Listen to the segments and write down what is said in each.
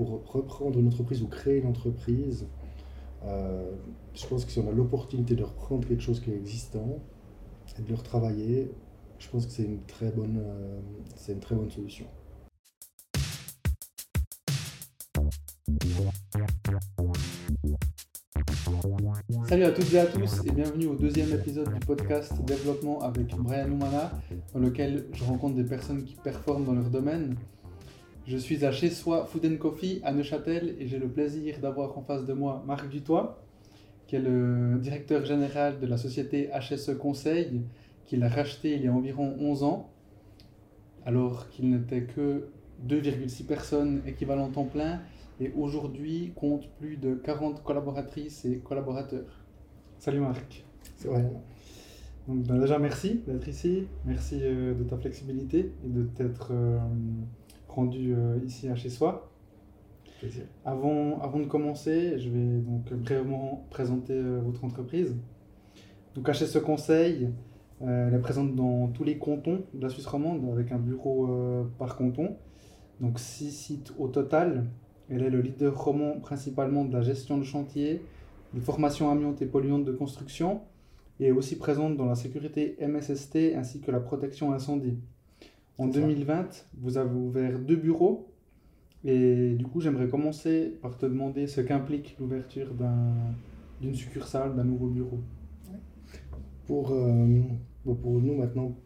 pour reprendre une entreprise ou créer une entreprise, je pense que si on a l'opportunité de reprendre quelque chose qui est existant et de le retravailler, je pense que c'est une très bonne, c'est une très bonne solution. Salut à toutes et à tous et bienvenue au deuxième épisode du podcast Développement avec Brian Oumana, dans lequel je rencontre des personnes qui performent dans leur domaine. Je suis à chez soi Food Coffee à Neuchâtel et j'ai le plaisir d'avoir en face de moi Marc Dutoit, qui est le directeur général de la société HSE Conseil, qu'il a racheté il y a environ 11 ans, alors qu'il n'était que 2,6 personnes équivalent temps plein et aujourd'hui compte plus de 40 collaboratrices et collaborateurs. Salut Marc. C'est vrai. Donc, ben, déjà, merci d'être ici. Merci euh, de ta flexibilité et de t'être euh, rendu euh, ici à chez soi. Plaisir. Avant, avant de commencer, je vais donc brièvement présenter votre entreprise. Donc, ce Conseil, elle est présente dans tous les cantons de la Suisse romande avec un bureau par canton. Donc, six sites au total. Elle est le leader roman principalement de la gestion de chantier, de formation amiante et polluante de construction et est aussi présente dans la sécurité MSST ainsi que la protection incendie. En 2020, vous avez ouvert deux bureaux et du coup, j'aimerais commencer par te demander ce qu'implique l'ouverture d'une succursale, d'un nouveau bureau. Pour, euh, pour nous maintenant,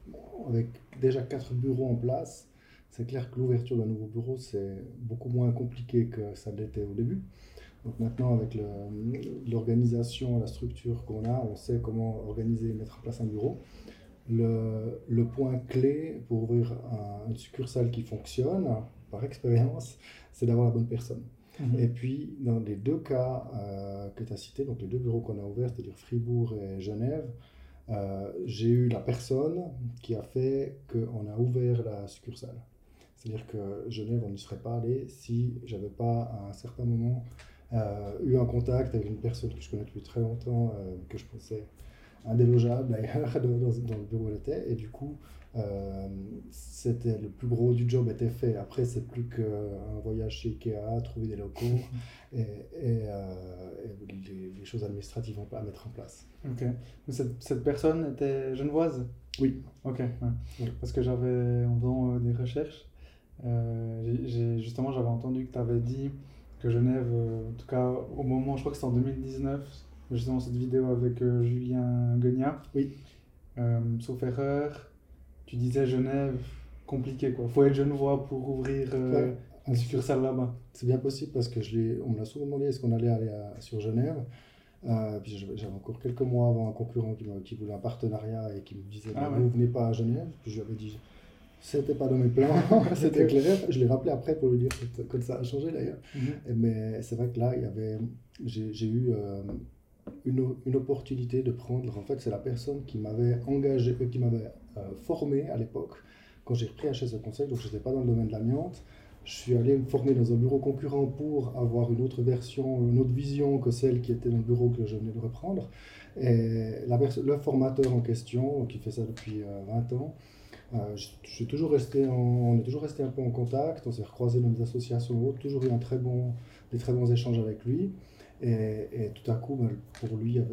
avec déjà quatre bureaux en place, c'est clair que l'ouverture d'un nouveau bureau, c'est beaucoup moins compliqué que ça l'était au début. Donc maintenant, avec l'organisation, la structure qu'on a, on sait comment organiser et mettre en place un bureau. Le, le point clé pour ouvrir une succursale qui fonctionne, par expérience, c'est d'avoir la bonne personne. Mhm. Et puis, dans les deux cas euh, que tu as cités, donc les deux bureaux qu'on a ouverts, c'est-à-dire Fribourg et Genève, euh, j'ai eu la personne qui a fait qu'on a ouvert la succursale. C'est-à-dire que Genève, on n'y serait pas allé si j'avais pas à un certain moment euh, eu un contact avec une personne que je connais depuis très longtemps, que je pensais indélogeable dans, dans, le bureau où elle était. Et du coup, euh, c'était le plus gros du job était fait. Après, c'est plus qu'un voyage chez Ikea, trouver des locaux et, et, les, choses administratives à mettre en place. Ok. Cette, cette personne était genevoise? Oui. Ok. Parce que j'avais, en faisant des recherches, justement, j'avais entendu que tu avais dit Genève, euh, en tout cas au moment, je crois que c'était en 2019, justement cette vidéo avec euh, Julien Guignard. Oui. Euh, sauf erreur, tu disais Genève, compliqué quoi. Faut être genevois pour ouvrir un succursale là-bas. C'est bien possible parce que je on me l'a souvent demandé est-ce qu'on allait aller sur Genève. puis j'avais encore quelques mois avant un concurrent qui, voulait un partenariat et qui me disait ah, vous venez pas à Genève. Puis je lui avais dit c'était pas dans mes plans, c'était clair. Je l'ai rappelé après pour lui dire que, ça a changé d'ailleurs. Mhm. Mais c'est vrai que là, il y avait, j'ai eu euh, une, une, opportunité de prendre. En fait, c'est la personne qui m'avait engagé, euh, qui m'avait euh, formé à l'époque quand j'ai repris HSE Conseil. Donc, je n'étais pas dans le domaine de l'amiante. Je suis allé me former dans un bureau concurrent pour avoir une autre version, une autre vision que celle qui était dans le bureau que je venais de reprendre. Et la, le formateur en question, qui fait ça depuis 20 ans, euh, je, toujours resté on est toujours resté un peu en contact, on s'est recroisé dans des associations toujours eu un très bon, des très bons échanges avec lui. Et, tout à coup, ben, pour lui, euh,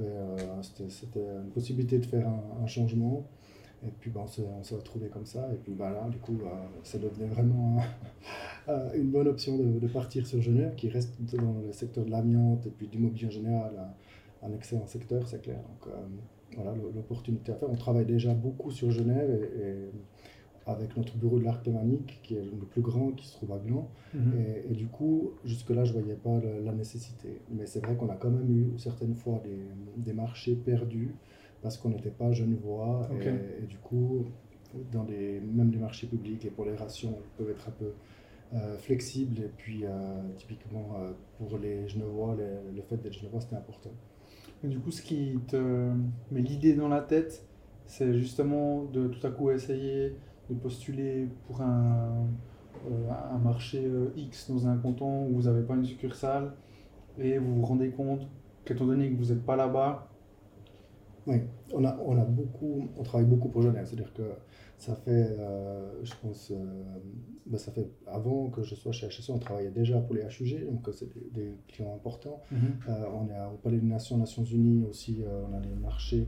c'était une possibilité de faire un, changement. Et puis ben, on s'est retrouvé comme ça. Et puis ben, là, du coup, euh, ça devenait vraiment une bonne option de, partir sur Genève, qui reste dans le secteur de l'amiante et puis du mobilier en général, un, excellent secteur, c'est clair. Donc, voilà l'opportunité à faire. On travaille déjà beaucoup sur Genève avec notre bureau de l'art thémanique qui est le plus grand qui se trouve à Gland. Mhm. et, du coup, jusque-là, je ne voyais pas la, nécessité. Mais c'est vrai qu'on a quand même eu certaines fois des, des marchés perdus parce qu'on n'était pas genevois. Et, et, du coup, dans des, même les marchés publics, les polérations peuvent être un peu euh, flexibles. Et puis, euh, typiquement, euh, pour les genevois, le fait d'être genevois, c'était important. Et du coup, ce qui te met l'idée dans la tête, c'est justement de tout à coup essayer de postuler pour un, euh, un marché euh, X dans un canton où vous n'avez pas une succursale et vous vous rendez compte qu'étant donné que vous n'êtes pas là-bas. Oui, on, a, on, a beaucoup, on travaille beaucoup pour Genève. C'est-à-dire que Ça fait, je pense, bah, ça fait avant que je sois chez HSE, on travaillait déjà pour les HUG, donc c'est des, clients importants. Mhm. on est au Palais des Nations, Nations Unies aussi, on a des marchés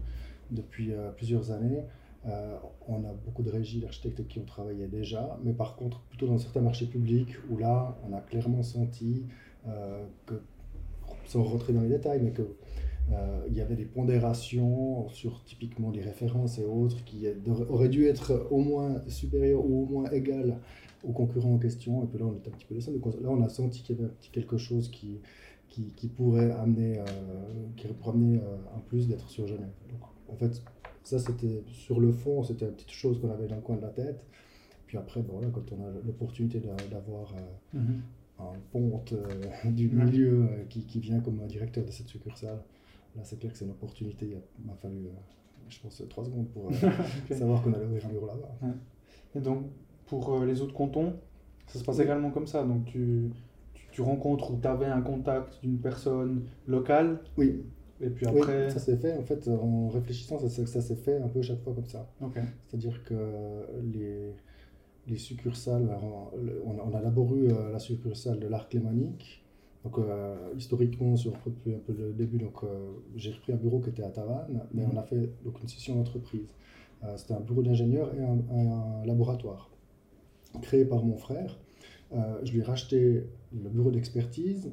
depuis plusieurs années. Euh, on a beaucoup de régies d'architectes qui ont travaillé déjà, mais par contre, plutôt dans certains marchés publics où là, on a clairement senti euh, que, sans rentrer dans les détails, mais qu'il euh, y avait des pondérations sur typiquement les références et autres qui auraient dû être au moins supérieures ou au moins égales aux concurrents en question. Et puis là, on est un petit peu descendu. Là, on a senti qu'il y avait quelque chose qui, qui, pourrait amener, qui pourrait un plus d'être sur Genève. Donc, en fait, ça, c'était sur le fond, c'était une petite chose qu'on avait dans le coin de la tête. Puis après, bon, là, quand on a l'opportunité d'avoir euh, mhm. un ponte euh, du milieu euh, qui, qui, vient comme directeur de cette succursale, là, c'est clair que c'est une opportunité. Il m'a fallu, je pense, trois secondes pour savoir qu'on allait ouvrir un bureau là-bas. Et donc, pour les autres cantons, ça se passe également comme ça. Donc, tu, tu, tu rencontres ou tu avais un contact d'une personne locale. Oui. Et puis après. ça s'est fait, en fait, en réfléchissant, ça, ça, s'est fait un peu chaque fois comme ça. C'est-à-dire que les, les succursales, on, on, a d'abord eu euh, la succursale de l'Arc Lémanique. Donc, euh, historiquement, sur depuis un peu le début, donc, euh, j'ai repris un bureau qui était à Tavannes, mais on mhm. a fait donc, une session d'entreprise. C'était un bureau d'ingénieur et un, laboratoire créé par mon frère. je lui ai racheté le bureau d'expertise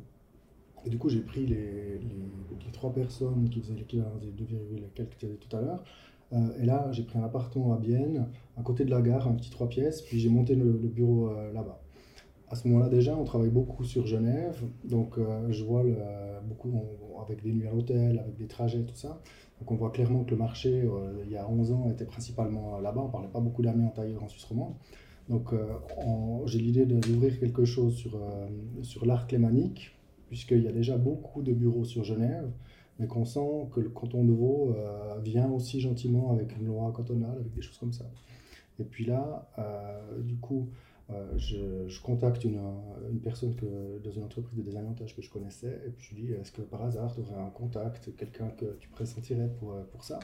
et du coup, j'ai pris les, les, trois personnes qui faisaient l'équivalent des 2, quelques que tu tout à l'heure. Euh, et là, j'ai pris un appartement à Bienne, à côté de la gare, un petit trois pièces, puis j'ai monté le, bureau euh, là-bas. À ce moment-là, déjà, on travaille beaucoup sur Genève, donc euh, je vois le, beaucoup avec des nuits à l'hôtel, avec des trajets, tout ça. Donc on voit clairement que le marché, il y a 11 ans, était principalement là-bas. On ne parlait pas beaucoup d'amiens tailleur en Suisse romande. Donc j'ai l'idée d'ouvrir quelque chose sur, sur l'arc lémanique, puisqu'il y a déjà beaucoup de bureaux sur Genève, mais qu'on sent que le canton de Vaud euh, vient aussi gentiment avec une loi cantonale, avec des choses comme ça. Et puis là, euh, du coup, euh, je, contacte une, personne dans une entreprise de désavantages que je connaissais, et puis je lui dis, est-ce que par hasard, tu aurais un contact, quelqu'un que tu pressentirais pour, pour ça?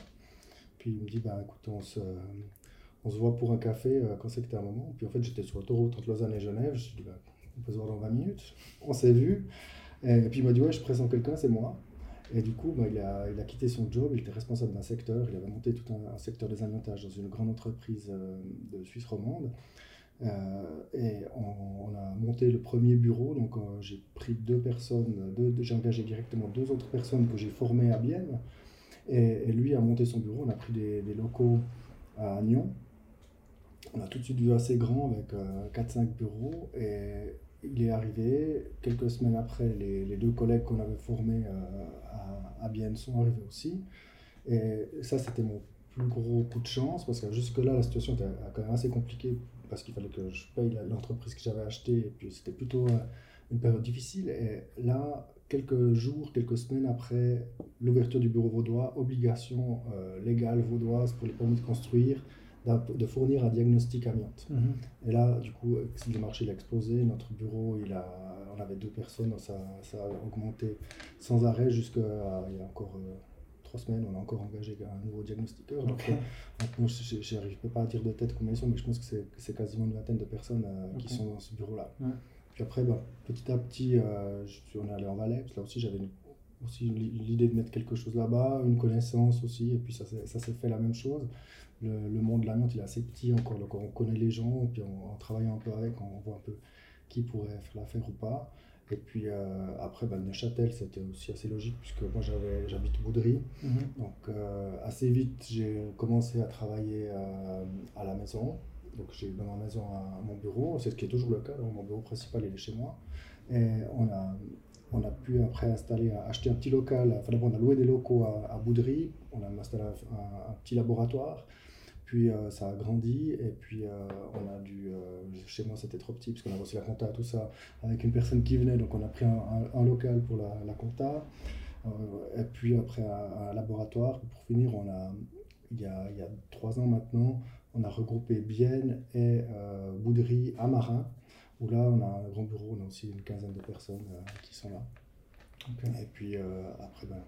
Puis il me dit, ben écoute, on se, on se voit pour un café quand c'est que un moment. Puis en fait, j'étais sur l'autoroute entre Lausanne et Genève, je suis dit, ben, on peut se voir dans 20 minutes. On s'est vu. Et puis il m'a dit Ouais, je présente quelqu'un, c'est moi. Et du coup, bah, il, a, il, a, quitté son job, il était responsable d'un secteur, il avait monté tout un, secteur des alimentages dans une grande entreprise euh, de Suisse romande. Euh, et on, a monté le premier bureau, donc euh, j'ai pris deux personnes, j'ai engagé directement deux autres personnes que j'ai formées à Bienne. Et, lui a monté son bureau, on a pris des, des locaux à Nyon. On a tout de suite vu assez grand avec 4-5 bureaux. Et, il est arrivé, quelques semaines après, les, deux collègues qu'on avait formés euh, à, à Bienne sont arrivés aussi. Et ça, c'était mon plus gros coup de chance, parce que jusque-là, la situation était quand même assez compliquée, parce qu'il fallait que je paye l'entreprise que j'avais achetée, et puis c'était plutôt euh, une période difficile. Et là, quelques jours, quelques semaines après l'ouverture du bureau vaudois, obligation euh, légale vaudoise pour les permis de construire, de fournir un diagnostic amiante. Mhm. Et là, du coup, le marché a explosé. Notre bureau, il a, on avait deux personnes, ça, ça a augmenté sans arrêt jusqu'à il y a encore euh, trois semaines. On a encore engagé un nouveau diagnostiqueur. Donc, euh, je n'arrive pas à dire de tête combien ils sont, mais je pense que c'est quasiment une vingtaine de personnes euh, qui sont dans ce bureau-là. Puis après, bah, petit à petit, je on est allé en Valais, parce que là aussi, j'avais aussi l'idée de mettre quelque chose là-bas, une connaissance aussi, et puis ça, ça s'est fait la même chose le, monde de l'amiante il est assez petit encore, donc on connaît les gens, puis en, travaillant un peu avec, on voit un peu qui pourrait faire l'affaire ou pas. Et puis euh, après, ben, Neuchâtel, c'était aussi assez logique, puisque moi j'habite Boudry. Mhm. Donc euh, assez vite, j'ai commencé à travailler euh, à la maison. Donc j'ai dans ma maison à, mon bureau, c'est ce qui est toujours le cas, mon bureau principal il est chez moi. Et on a, on a pu après installer, acheter un petit local, enfin d'abord on a loué des locaux à, Boudry, on a installé un petit laboratoire. Puis euh, ça a grandi et puis euh, on a dû, euh, chez moi c'était trop petit parce qu'on a reçu la compta, tout ça, avec une personne qui venait, donc on a pris un, local pour la, la compta, et puis après un, laboratoire. Pour finir, on a, il, y a, il y a trois ans maintenant, on a regroupé Bienne et Bouderie à Marin, où là on a un grand bureau, on a aussi une quinzaine de personnes qui sont là. Et puis après, ben,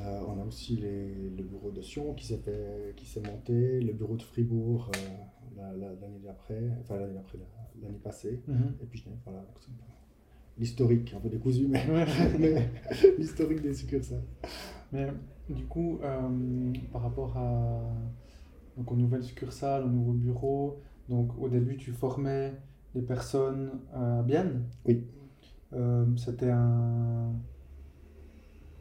euh, on a aussi les, le bureau de Sion qui s'est monté, le bureau de Fribourg, euh, l'année d'après, enfin l'année d'après, l'année passée. Mhm. Et puis, voilà, l'historique, un peu décousu, mais, mais l'historique des succursales. Mais du coup, euh, par rapport à, donc, aux nouvelles succursales, aux nouveaux bureaux, donc au début, tu formais les personnes à Bienne Oui. C'était un,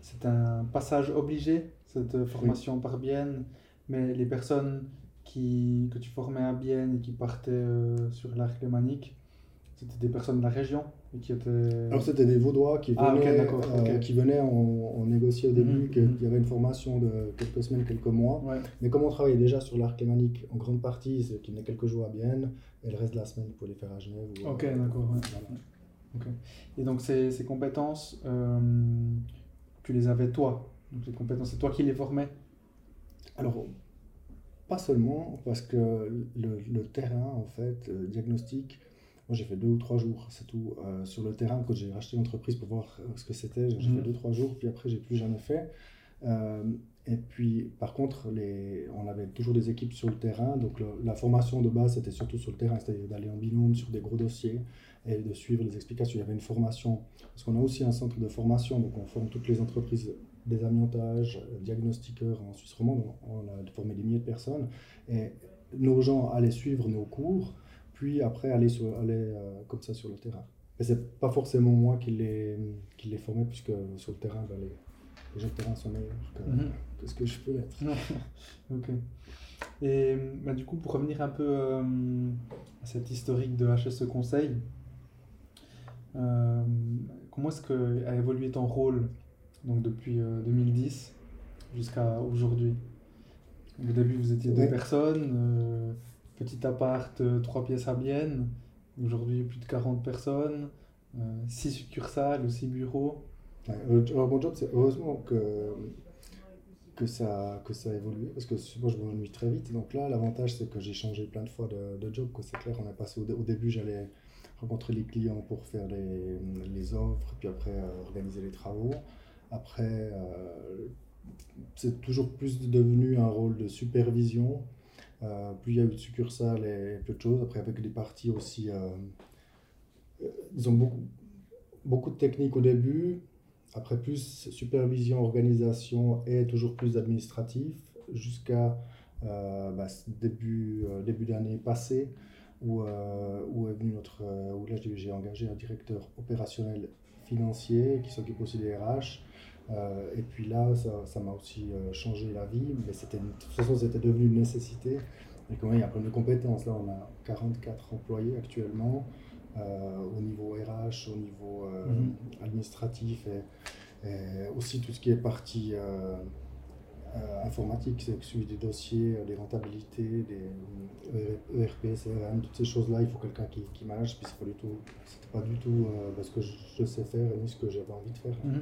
c'est un passage obligé, cette formation par Bienne, mais les personnes qui, que tu formais à Bienne et qui partaient euh, sur l'arc lémanique, c'était des personnes de la région et qui étaient... Alors c'était des Vaudois qui ah, venaient, euh, qui venaient on, négociait au début, mhm, qu'il mhm. y avait une formation de quelques semaines, quelques mois. Mais comme on travaillait déjà sur l'arc lémanique en grande partie, c'est qu'ils venaient quelques jours à Bienne, et le reste de la semaine pour les faire à Genève. ok, d'accord. Et donc ces, ces compétences, euh, tu les avais toi Donc les compétences, c'est toi qui les formais Alors, pas seulement, parce que le, le terrain, en fait, euh, diagnostic, moi j'ai fait deux ou trois jours, c'est tout, euh, sur le terrain, quand j'ai racheté l'entreprise pour voir ce que c'était, j'ai fait mhm. deux, trois jours, puis après j'ai plus jamais fait. et puis, par contre, les, on avait toujours des équipes sur le terrain. Donc, la formation de base, c'était surtout sur le terrain, c'est-à-dire d'aller en binôme sur des gros dossiers et de suivre les explications. Il y avait une formation, parce qu'on a aussi un centre de formation, donc on forme toutes les entreprises des amiantages, diagnostiqueurs en Suisse romande, on a formé des milliers de personnes, et nos gens allaient suivre nos cours, puis après aller, sur, aller euh, comme ça sur le terrain. Mais c'est pas forcément moi qui les, qui les formais, puisque sur le terrain, ben, les, les gens de terrain sont meilleurs que, mhm. que ce que je peux être. ok. Et bah, du coup, pour revenir un peu euh, à cette historique de HSE Conseil, euh, comment est-ce que a évolué ton rôle donc depuis 2010 euh, jusqu'à aujourd'hui? Au début, vous étiez deux personnes, euh, petit appart, trois pièces à Bienne. Aujourd'hui, plus de 40 personnes, six succursales, six bureaux. alors, mon job, c'est heureusement que, que, ça, que ça a évolué, parce que moi, je m'ennuie très vite. Donc là, l'avantage, c'est que j'ai changé plein de fois de, de job. C'est clair, on a passé au, au début, j'allais rencontrer les clients pour faire les, les offres, puis après euh, organiser les travaux. Après, euh, c'est toujours plus devenu un rôle de supervision. Euh, plus il y a eu de succursales et, peu de choses. Après, avec des parties aussi, disons, beaucoup, beaucoup de techniques au début. Après, plus supervision, organisation et toujours plus administratif jusqu'à bah, début, début d'année passée où, euh, où est venu notre, euh, où là j'ai engagé un directeur opérationnel financier qui s'occupe aussi des RH. Euh, et puis là, ça m'a aussi changé la vie, mais c'était de toute façon, c'était devenu une nécessité. Et quand même, il y a plein de compétences. Là, on a 44 employés actuellement, au niveau RH, au niveau mhm. administratif, et, et, aussi tout ce qui est partie euh, informatique, c'est suivi des dossiers, des rentabilités, des ERP, CRM, toutes ces choses-là, il faut quelqu'un qui, qui manage, puis c'est pas du tout, pas du tout euh, ce que je, sais faire ni ce que j'avais envie de faire. Mhm, mhm.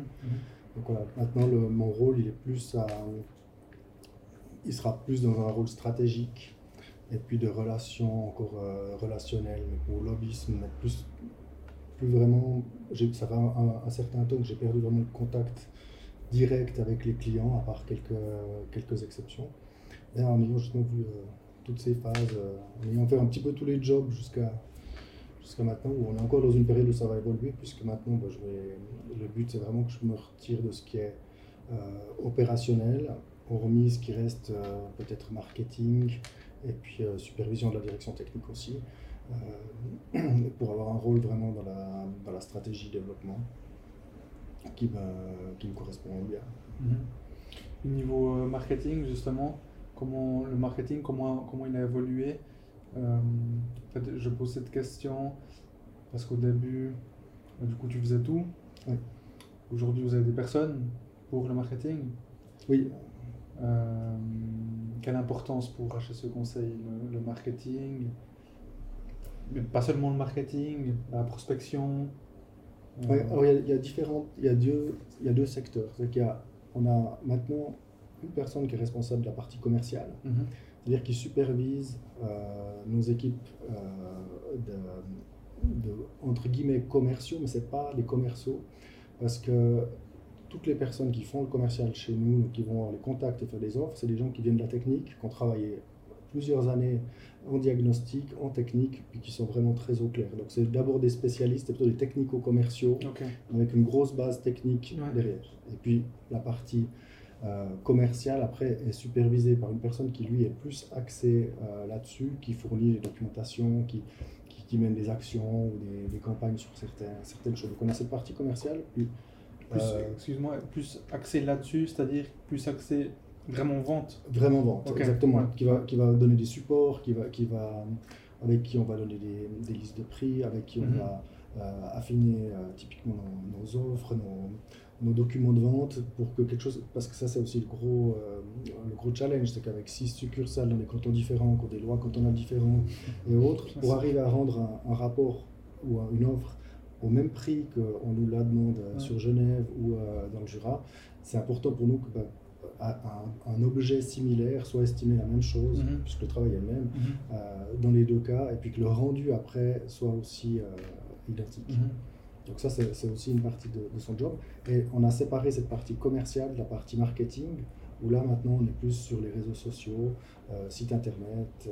Donc voilà, maintenant le, mon rôle, il est plus à, il sera plus dans un rôle stratégique et puis de relations encore euh, relationnelles, mais lobbyisme, mais plus, plus vraiment, ça fait un, un, certain temps que j'ai perdu vraiment le contact direct avec les clients, à part quelques, quelques exceptions. Et en ayant justement vu euh, toutes ces phases, euh, en ayant fait un petit peu tous les jobs jusqu'à maintenant, où on est encore dans une période où ça va évoluer, puisque maintenant, bah, je le but c'est vraiment que je me retire de ce qui est euh, opérationnel, hormis ce qui reste peut-être marketing, et puis supervision de la direction technique aussi, pour avoir un rôle vraiment dans la, dans la stratégie développement qui, me, qui me correspond bien. Mhm. Niveau euh, marketing, justement, comment le marketing, comment, comment il a évolué euh, en fait, Je pose cette question parce qu'au début, euh, du coup, tu faisais tout. Aujourd'hui, vous avez des personnes pour le marketing Oui. quelle importance pour HSE Conseil le, le marketing? Mais pas seulement le marketing, la prospection, Ouais, il y, a, différentes, il y a deux, il y a deux secteurs. C'est qu'il y a, on a maintenant une personne qui est responsable de la partie commerciale, mhm. c'est-à-dire qui supervise euh, nos équipes euh, de, de, entre guillemets commerciaux, mais c'est pas les commerciaux, parce que toutes les personnes qui font le commercial chez nous, qui vont avoir les contacts et faire des offres, c'est des gens qui viennent de la technique, qui ont travaillé plusieurs années en diagnostic, en technique, puis qui sont vraiment très au clair. Donc c'est d'abord des spécialistes, plutôt des technico-commerciaux, avec une grosse base technique derrière. Et puis la partie euh, commerciale, après, est supervisée par une personne qui, lui, est plus axée euh, là-dessus, qui fournit les documentations, qui, qui, mène des actions ou des, campagnes sur certaines, certaines choses. Donc on a cette partie commerciale, puis... Euh, excuse-moi, plus axé là-dessus, c'est-à-dire plus axé Vraiment vente Vraiment vente, exactement. Qui, va, qui va donner des supports, qui va, qui va, avec qui on va donner des, des listes de prix, avec qui on mhm. va euh, affiner euh, typiquement nos, offres, nos, nos, documents de vente pour que quelque chose. Parce que ça, c'est aussi le gros, euh, le gros challenge, c'est qu'avec six succursales dans des cantons différents, qui ont des lois cantonales différentes et autres, pour arriver à rendre un, rapport ou une offre au même prix qu'on nous la demande sur Genève ou dans le Jura, c'est important pour nous que. Bah, un, objet similaire soit estimé la même chose, mhm. puisque le travail est le même, mhm. euh, dans les deux cas, et puis que le rendu après soit aussi euh, identique. Mhm. Donc ça, c'est aussi une partie de, son job. Et on a séparé cette partie commerciale de la partie marketing, où là maintenant on est plus sur les réseaux sociaux, euh, site internet,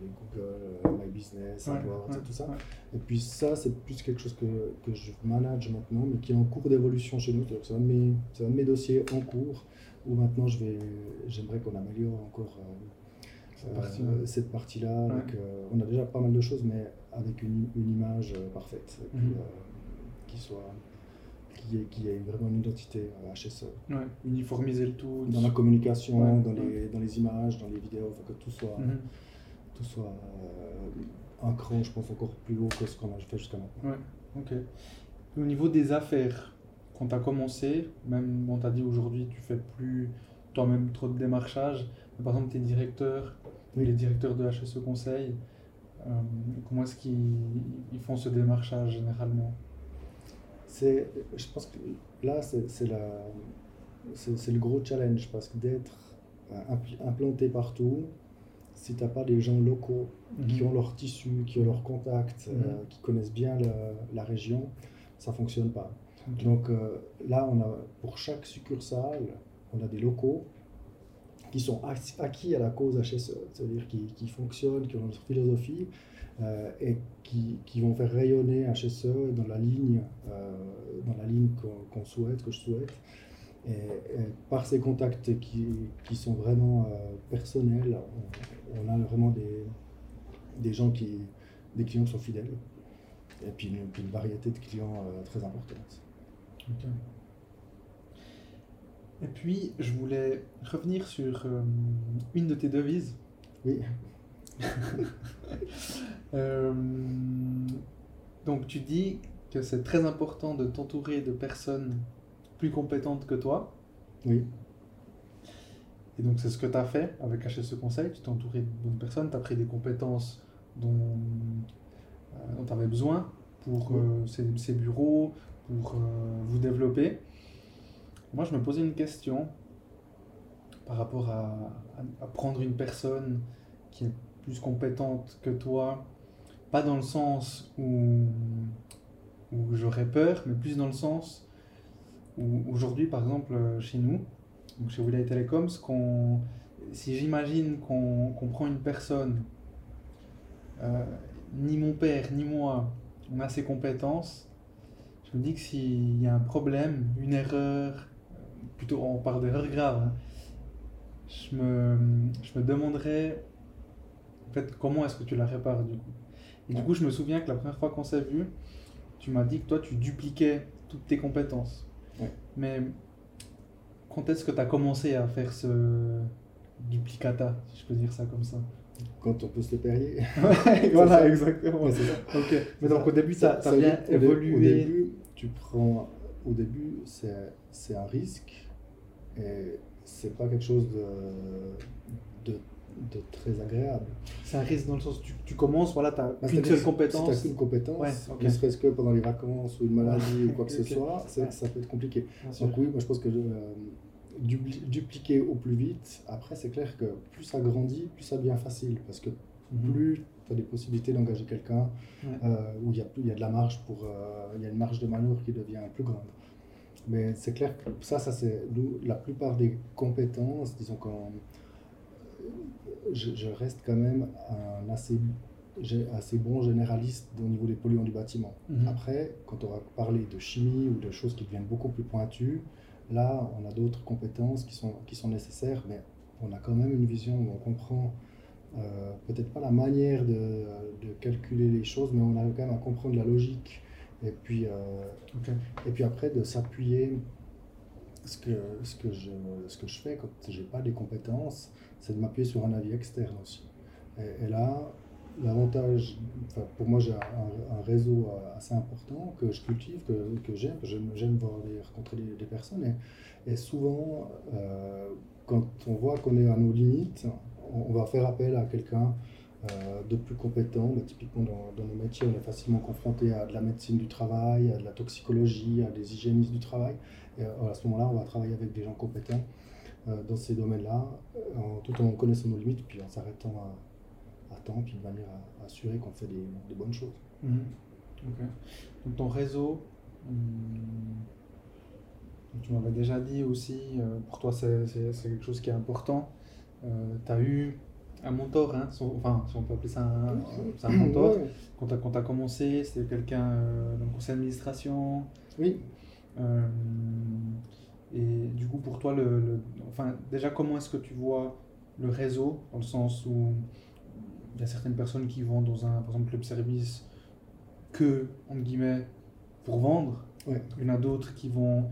les Google, My Business, et tout ça. Et puis ça, c'est plus quelque chose que, que, je manage maintenant, mais qui est en cours d'évolution chez nous. C'est un, un, de mes dossiers en cours où maintenant je vais, j'aimerais qu'on améliore encore euh, cette partie-là. Euh, on a déjà pas mal de choses, mais avec une, une image euh, parfaite, mhm. qui soit qui ait, qui ait, vraiment une identité HSE. Ouais, uniformiser le tout. Dans la communication, dans, les, dans les images, dans les vidéos, que tout soit, mhm. tout soit un cran, je pense, encore plus haut que ce qu'on a fait jusqu'à maintenant. Ouais, ok. Au niveau des affaires, quand tu as commencé, même on t'a dit aujourd'hui tu fais plus toi-même trop de démarchage, mais par exemple tes directeurs, les directeurs de HSE Conseil, euh, comment est-ce qu'ils font ce démarchage généralement? C'est, Je pense que là c'est, c'est, c'est, le gros challenge parce que d'être euh, implanté partout, si tu n'as pas des gens locaux qui mhm. ont leur tissu, qui ont leurs contacts, mhm. euh, qui connaissent bien la, la région, ça ne fonctionne pas. Donc euh, là, on a, pour chaque succursale, on a des locaux qui sont acquis à la cause HSE, c'est-à-dire qui, qui, fonctionnent, qui ont notre philosophie euh, et qui, qui, vont faire rayonner HSE dans la ligne, euh, dans la ligne qu'on souhaite, que je souhaite. Et, par ces contacts qui, qui sont vraiment personnels, on, a vraiment des, des gens qui, des clients qui sont fidèles et puis une, une variété de clients très importante. Et puis, je voulais revenir sur euh, une de tes devises. Oui. Euh, donc, tu dis que c'est très important de t'entourer de personnes plus compétentes que toi. Oui. Et donc, c'est ce que tu as fait avec HSE Conseil. Tu t'es entouré de bonnes personnes, tu as pris des compétences dont, euh, tu avais besoin pour ces, bureaux, pour euh, vous développer. Moi, je me posais une question par rapport à, prendre une personne qui est plus compétente que toi, pas dans le sens où, où j'aurais peur, mais plus dans le sens où aujourd'hui, par exemple, chez nous, chez Wilaya Telecom, si j'imagine qu'on prend une personne, euh, ni mon père, ni moi, on a ces compétences, je me dis que s'il y a un problème, une erreur, plutôt on parle d'erreur grave, hein, je, me, je me demanderais en fait, comment est-ce que tu la répares du coup? Et du coup, je me souviens que la première fois qu'on s'est vu, tu m'as dit que toi, tu dupliquais toutes tes compétences. Mais quand est-ce que tu as commencé à faire ce duplicata, si je peux dire ça comme ça? Quand on peut se le parier. voilà, exactement. Mais donc au début, ça, ça, bien évolué. Au début, tu prends. Au début, c'est un risque et c'est pas quelque chose de, de, de très agréable. C'est un risque dans le sens où tu, tu commences, voilà, tu as bah, qu'une seule compétence. Si tu qu'une compétence, ne serait-ce que pendant les vacances ou une maladie ou quoi que ce soit, ça peut être compliqué. Donc oui, moi je pense que. Euh, dupliquer au plus vite. Après, c'est clair que plus ça grandit, plus ça devient facile parce que mhm. plus tu as des possibilités d'engager quelqu'un euh, où il y, a, y a de la marge pour. Euh, il y a une marge de manœuvre qui devient plus grande. Mais c'est clair que ça, ça c'est la plupart des compétences, disons, quand, je, reste quand même un assez, assez bon généraliste au niveau des polluants du bâtiment. Mhm. Après, quand on va parler de chimie ou de choses qui deviennent beaucoup plus pointues, là, on a d'autres compétences qui sont, qui sont nécessaires, mais on a quand même une vision où on comprend euh, peut-être pas la manière de, de, calculer les choses, mais on arrive quand même à comprendre la logique. Et puis, euh, et puis après, de s'appuyer. Ce que, ce, que je, ce que je fais quand je n'ai pas des compétences, c'est de m'appuyer sur un avis externe aussi. Et, là, l'avantage, pour moi, j'ai un, réseau assez important que je cultive, que, que j'aime, j'aime voir les, rencontrer des, personnes. Et, et souvent, euh, quand on voit qu'on est à nos limites, on, va faire appel à quelqu'un euh, de plus compétent. Mais typiquement, dans, nos métiers, on est facilement confronté à de la médecine du travail, à de la toxicologie, à des hygiénistes du travail. Et euh, à ce moment-là, on va travailler avec des gens compétents euh, dans ces domaines-là, tout en connaissant nos limites, puis en s'arrêtant à, temps, puis de manière à, assurer qu'on fait des, bonnes choses. Mhm. Donc ton réseau, hum, tu m'avais déjà dit aussi, pour toi c'est quelque chose qui est important. Euh, tu as eu un mentor, hein, enfin, si on peut appeler ça un, un mentor. Quand tu as, commencé, c'était quelqu'un euh, dans le conseil d'administration. Oui. Euh, et du coup, pour toi, le, enfin, déjà, comment est-ce que tu vois le réseau, dans le sens où il y a certaines personnes qui vont dans un, par exemple, club service que, entre guillemets, pour vendre. Il y en a d'autres qui vont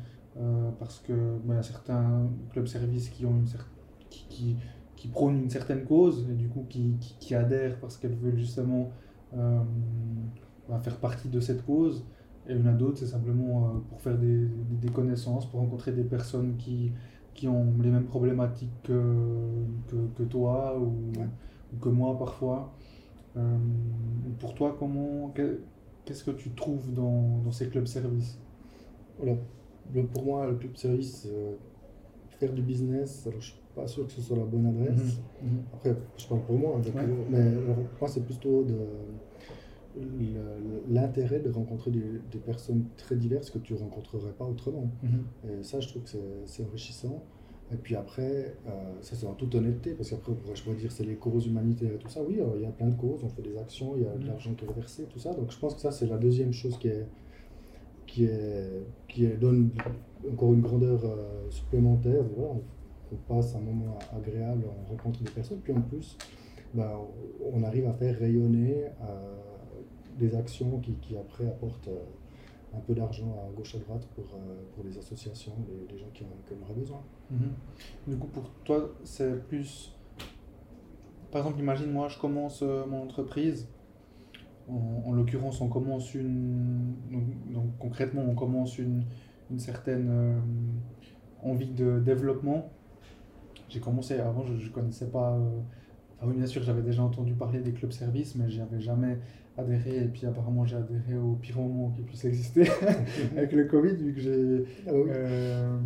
parce que il y a certains clubs service qui ont une certaine qui, qui, qui prônent une certaine cause et du coup qui, qui, adhèrent parce qu'elles veulent justement euh, bah, faire partie de cette cause. Et il y en a d'autres, c'est simplement euh, pour faire des, des, connaissances, pour rencontrer des personnes qui, qui ont les mêmes problématiques que, que, toi ou, que moi parfois. Euh, pour toi, comment, qu'est-ce que tu trouves dans, dans ces clubs services? Voilà. Pour moi, le club service, faire du business, alors je pas sûr que ce soit la bonne adresse. Mhm, mhm. Après, je parle pour moi, hein, mais moi, c'est plutôt de l'intérêt de rencontrer des, personnes très diverses que tu ne rencontrerais pas autrement. Mhm. Et ça, je trouve que c'est enrichissant. Et puis après, euh, ça c'est en toute honnêteté, parce qu'après, je pourrais dire c'est les causes humanitaires et tout ça. Oui, il y a plein de causes, on fait des actions, il y a de l'argent qui est reversé, tout ça. Donc je pense que ça, c'est la deuxième chose qui est, qui est, qui donne encore une grandeur euh, supplémentaire. Voilà, on passe un moment agréable, on rencontre des personnes, puis en plus, bah, on arrive à faire rayonner euh, des actions qui, qui après apportent euh, un peu d'argent à gauche à droite pour, euh, pour les associations, les, gens qui, en auraient besoin. Mhm. Du coup, pour toi, c'est plus... Par exemple, imagine moi, je commence mon entreprise. En, l'occurrence, on commence une... Donc, concrètement, on commence une, une certaine envie de développement j'ai commencé, avant je ne connaissais pas, enfin oui bien sûr j'avais déjà entendu parler des clubs services, mais j'y avais jamais adhéré, et puis apparemment j'ai adhéré au pire moment qui puisse exister avec le Covid, vu que j'ai... Ah euh,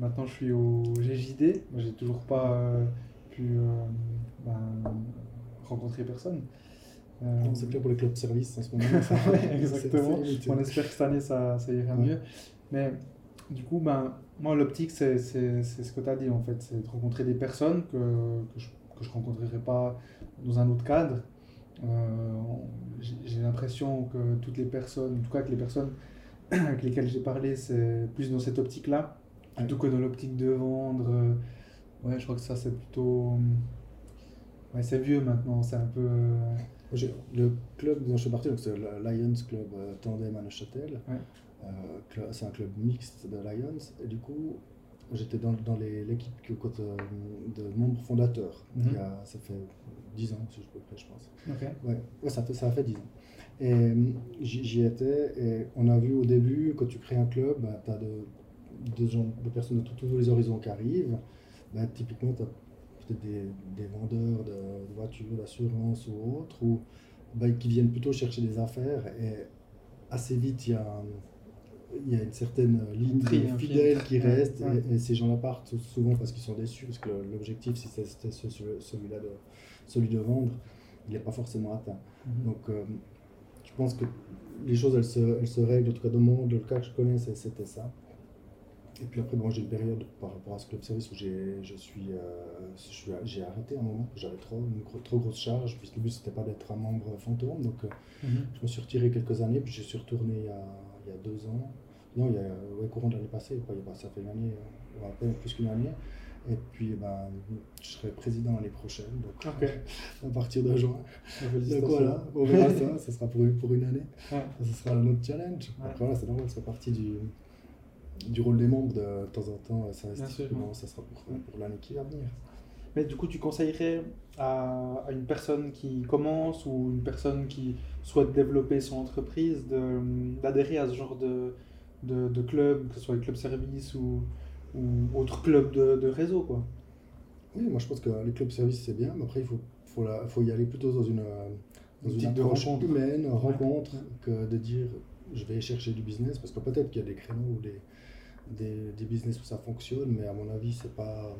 maintenant je suis au GJD, j'ai toujours pas euh, pu ben, rencontrer personne. c'est clair pour les clubs services en ce moment. exactement. On espère que cette année ça, ça ira mieux. Mais du coup, ben, moi, l'optique, c'est ce que tu as dit, en fait. C'est de rencontrer des personnes que, que je ne que rencontrerai pas dans un autre cadre. Euh, j'ai l'impression que toutes les personnes, en tout cas que les personnes avec lesquelles j'ai parlé, c'est plus dans cette optique-là, plutôt que dans l'optique de vendre. Euh, ouais, je crois que ça, c'est plutôt... Ouais, c'est vieux maintenant, c'est un peu... Euh, le club dont je suis parti, c'est le Lions Club Tandem à Neuchâtel. Ouais. Euh, c'est un club mixte de Lions. Et du coup, j'étais dans, dans l'équipe euh, de membres fondateurs. Mhm. Il y a, ça fait 10 ans, si je peux près, je pense. Ouais, ouais, ça, fait, ça fait 10 ans. Et euh, j'y étais et on a vu au début, quand tu crées un club, bah, tu as de, de, gens, de personnes de tous les horizons qui arrivent. Bah, typiquement, tu as peut-être des, des, vendeurs de, voitures, d'assurance ou autres, ou, bah, qui viennent plutôt chercher des affaires. Et assez vite, il y a il y a une certaine ligne fidèle qui reste Et, ces gens-là partent souvent parce qu'ils sont déçus, parce que l'objectif, si c'était celui-là de, celui de vendre, il n'est pas forcément atteint. Mhm. Donc, euh, je pense que les choses, elles se, elles se, règlent, en tout cas dans, le, cas que je connais, c'était ça. et puis après, bon, j'ai une période par rapport à ce club service où j'ai, je suis, euh, j'ai arrêté un moment, j'avais trop, une trop grosse charge, puisque le but c'était pas d'être un membre fantôme. Donc mhm. je me suis retiré quelques années, puis je suis retourné a, il y a deux ans. Non, il y a ouais, courant de l'année passée, quoi, ça fait une année, ou un peu plus qu'une année. Et puis, ben, je serai président l'année prochaine, donc à partir de juin. Donc voilà, on verra ça, ça sera pour, pour une année. Ça, sera notre challenge. Après, voilà, c'est normal, ça fait partie du, du rôle des membres de, de temps en temps. Ça, ça sera pour, pour l'année qui va venir. Mais du coup, tu conseillerais à, à, une personne qui commence ou une personne qui souhaite développer son entreprise d'adhérer à ce genre de, de, de, club, que ce soit les clubs service ou, ou autre club de, de, réseau quoi? Oui, moi je pense que les clubs service c'est bien, mais après il faut, faut, la, faut y aller plutôt dans une, dans une approche rencontre. humaine, rencontre, que de dire je vais chercher du business, parce que peut-être qu'il y a des créneaux ou des, des, des, business où ça fonctionne, mais à mon avis c'est pas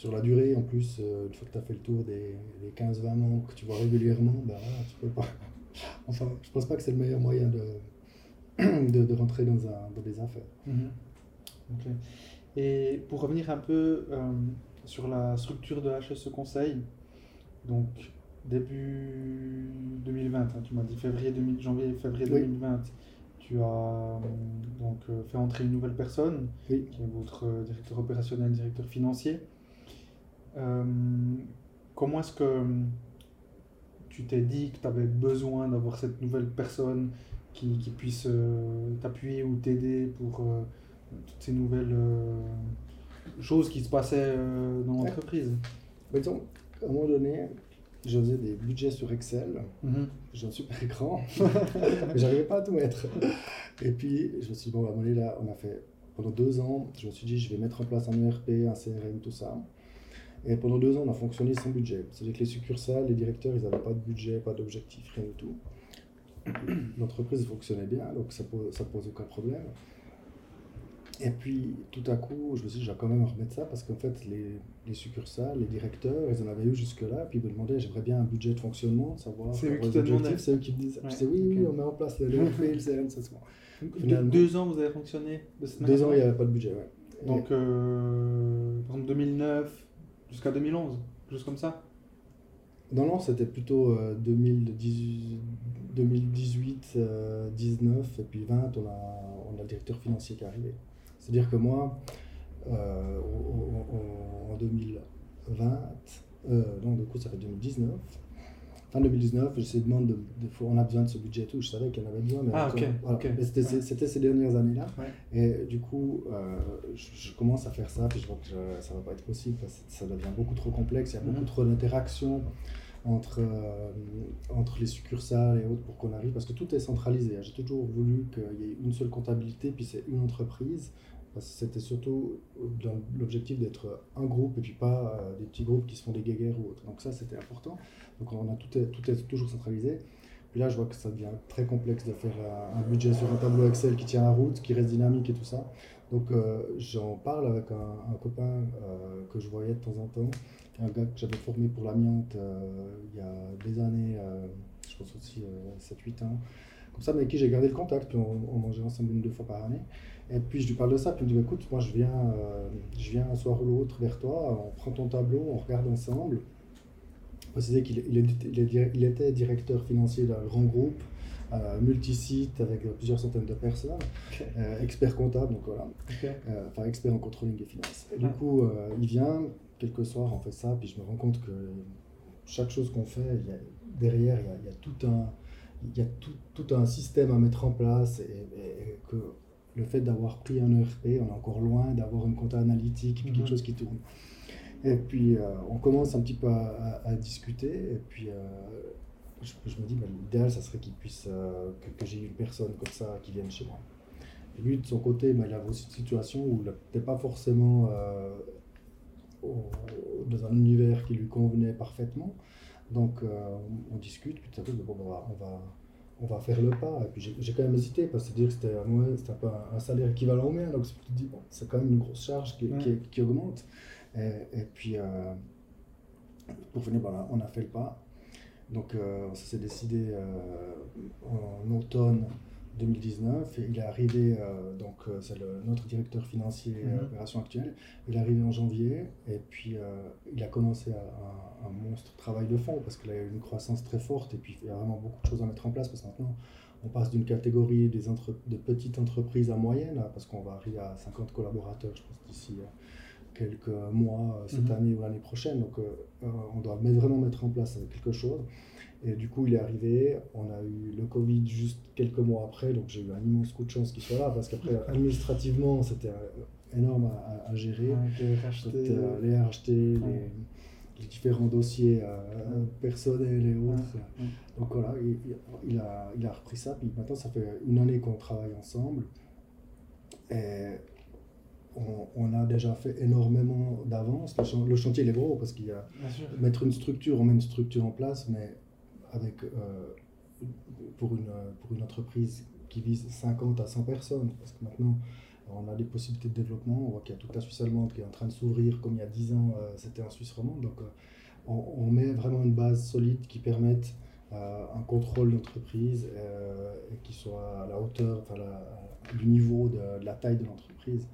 sur la durée, en plus, euh, une fois que tu as fait le tour des, des 15-20 membres que tu vois régulièrement, voilà, tu peux pas. Enfin, je pense pas que c'est le meilleur moyen de, de, de rentrer dans, un, dans des affaires. Mhm. Et pour revenir un peu euh, sur la structure de HSE Conseil, donc début 2020, hein, tu m'as dit février 2000, janvier, février 2020, tu as euh, donc fait entrer une nouvelle personne, qui est votre directeur opérationnel, directeur financier. Comment est-ce que tu t'es dit que tu avais besoin d'avoir cette nouvelle personne qui, qui puisse t'appuyer ou t'aider pour toutes ces nouvelles euh, choses qui se passaient euh, dans l'entreprise? Ouais. Disons, à un moment donné, je faisais des budgets sur Excel. Mhm. J'ai un super écran, mais j'arrivais pas à tout mettre. Et puis, je me suis dit, bon, à un là, on a fait pendant deux ans, je me suis dit, je vais mettre en place un ERP, un CRM, tout ça. Et pendant deux ans, on a fonctionné sans budget. C'est-à-dire que les succursales, les directeurs, ils n'avaient pas de budget, pas d'objectif, rien du tout. L'entreprise fonctionnait bien, donc ça ne ça pose aucun problème. Et puis, tout à coup, je me suis dit, je vais quand même remettre ça parce qu'en fait, les, les, succursales, les directeurs, ils en avaient eu jusque-là. Puis ils me demandaient, j'aimerais bien un budget de fonctionnement, savoir. C'est eux qui te demandaient. C'est eux qui me disent. Je disais, oui, oui, on met en place le le CRM, ça se Finalement, deux ans, vous avez fonctionné de cette Deux ans, il n'y avait pas de budget, ouais. Donc, euh, par exemple, 2009 jusqu'à 2011, quelque chose comme ça Non, non, c'était plutôt euh, 2018, 2018 euh, 19, et puis 20, on a, on a le directeur financier qui est arrivé. C'est-à-dire que moi, euh, en 2020, euh, donc du coup ça fait 2019, fin 2019, je de demande de, on a besoin de ce budget et tout, je savais qu'il y en avait besoin, mais, ah, c'était ces dernières années-là. Et du coup, euh, je, commence à faire ça, puis je vois que ça ne va pas être possible, parce que ça devient beaucoup trop complexe, il y a beaucoup mhm. trop d'interactions entre, entre les succursales et autres pour qu'on arrive, parce que tout est centralisé. J'ai toujours voulu qu'il y ait une seule comptabilité, puis c'est une entreprise. Parce que c'était surtout dans l'objectif d'être un groupe et puis pas euh, des petits groupes qui se font des guéguerres ou autre. Donc ça, c'était important. Donc on a tout est, tout est toujours centralisé. Puis là, je vois que ça devient très complexe de faire un budget sur un tableau Excel qui tient la route, qui reste dynamique et tout ça. Donc euh, j'en parle avec un, copain euh, que je voyais de temps en temps, un gars que j'avais formé pour l'amiante il y a des années, je pense aussi 7-8 ans. Comme ça, avec qui j'ai gardé le contact, puis on, mangeait ensemble une deux fois par année. Et puis je lui parle de ça, puis il me dit écoute, moi je viens, euh, je viens un soir ou l'autre vers toi, on prend ton tableau, on regarde ensemble. Préciser qu'il il, était directeur financier d'un grand groupe, euh, multisite avec plusieurs centaines de personnes, euh, expert comptable, donc voilà, euh, enfin expert en controlling et finances. Et du coup, il vient, quelques soirs, on fait ça, puis je me rends compte que chaque chose qu'on fait, il y a, derrière, il y a, il y a, tout un, il y a tout, tout, un système à mettre en place et, et que le fait d'avoir pris un ERP, on est encore loin d'avoir une compta analytique, quelque chose qui tourne. Et puis, euh, on commence un petit peu à, discuter, et puis euh, je, me dis, bah, l'idéal, ça serait qu'il puisse, euh, que, j'ai une personne comme ça qui vienne chez moi. Et lui, de son côté, bah, il avait aussi une situation où il n'était pas forcément dans un univers qui lui convenait parfaitement. Donc, on, discute, puis tout à coup, bon, bah, on va on va faire le pas. Et puis j'ai quand même hésité parce que dire que c'était un, peu un, salaire équivalent au mien, donc c'est quand même une grosse charge qui, qui, augmente. Et, puis, euh, pour finir, voilà, on a fait le pas. Donc euh, ça s'est décidé euh, en automne 2019. Et il est arrivé, donc c'est notre directeur financier mm opération actuelle. Il est arrivé en janvier et puis il a commencé un, un, monstre travail de fond parce qu'il a eu une croissance très forte et puis il y a vraiment beaucoup de choses à mettre en place parce que maintenant on passe d'une catégorie des de petites entreprises à moyennes, parce qu'on va arriver à 50 collaborateurs, je pense, d'ici euh, quelques mois, euh, cette mhm. année ou l'année prochaine. Donc, euh, on doit vraiment mettre en place quelque chose. Et du coup, il est arrivé, on a eu le Covid juste quelques mois après, donc j'ai eu un immense coup de chance qu'il soit là, parce qu'après, administrativement, c'était énorme à, gérer. les RHT, les, RHT les, les différents dossiers euh, personnels et autres. Donc voilà, il, il, a, il a repris ça. Puis maintenant, ça fait une année qu'on travaille ensemble. Et on, on, a déjà fait énormément d'avance. Le, chantier, il est gros parce qu'il y a mettre une structure, on met une structure en place, mais avec, euh, pour, une, pour une entreprise qui vise 50 à 100 personnes. Parce que maintenant, on a des possibilités de développement. On voit qu'il y a toute la Suisse allemande qui est en train de s'ouvrir, comme il y a 10 ans, euh, c'était en Suisse romande. Donc, euh, on, met vraiment une base solide qui permette euh, un contrôle d'entreprise et qui soit à la hauteur du niveau de, la taille de l'entreprise.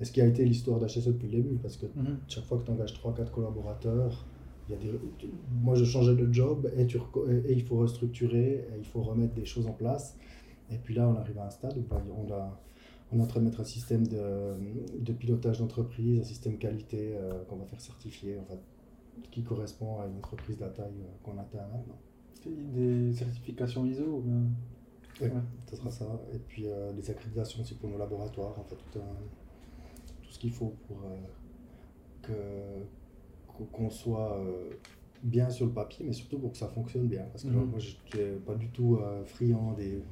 Et ce qui a été l'histoire d'HSE depuis le début, parce que mhm. chaque fois que tu engages 3-4 collaborateurs, il y a des, moi je changeais de job et, tu, et, il faut restructurer, et il faut remettre des choses en place. Et puis là, on arrive à un stade où bah, on a on est en train de mettre un système de, pilotage d'entreprise, un système qualité euh, qu'on va faire certifier, qui correspond à une entreprise de la taille euh, qu'on atteint maintenant. Des certifications ISO Oui, ce sera ça. Et puis euh, des accréditations aussi pour nos laboratoires, en fait, tout, ce qu'il faut pour qu'on soit bien sur le papier, mais surtout pour que ça fonctionne bien. Parce que mhm. moi, je n'étais pas du tout friand des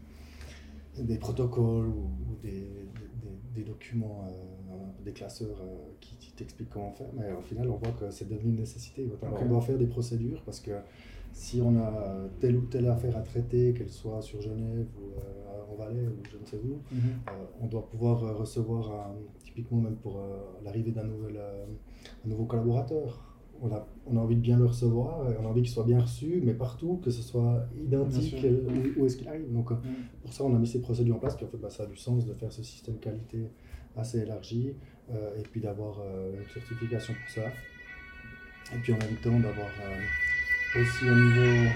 des protocoles ou, des, des, documents, euh, des classeurs euh, qui, t'expliquent comment faire. Mais au final, on voit que c'est devenu une nécessité. on doit faire des procédures parce que si on a telle ou telle affaire à traiter, qu'elle soit sur Genève ou euh, en Valais ou je ne sais où, mhm. on doit pouvoir recevoir, typiquement même pour l'arrivée d'un nouvel, un nouveau collaborateur, on a, on a envie de bien le recevoir, on a envie qu'il soit bien reçu, mais partout, que ce soit identique où, est-ce qu'il arrive. Donc, mm. pour ça, on a mis ces procédures en place, puis en fait, bah, ça a du sens de faire ce système qualité assez élargi, euh, et puis d'avoir euh, une certification pour ça. Et puis en même temps, d'avoir euh, aussi au niveau.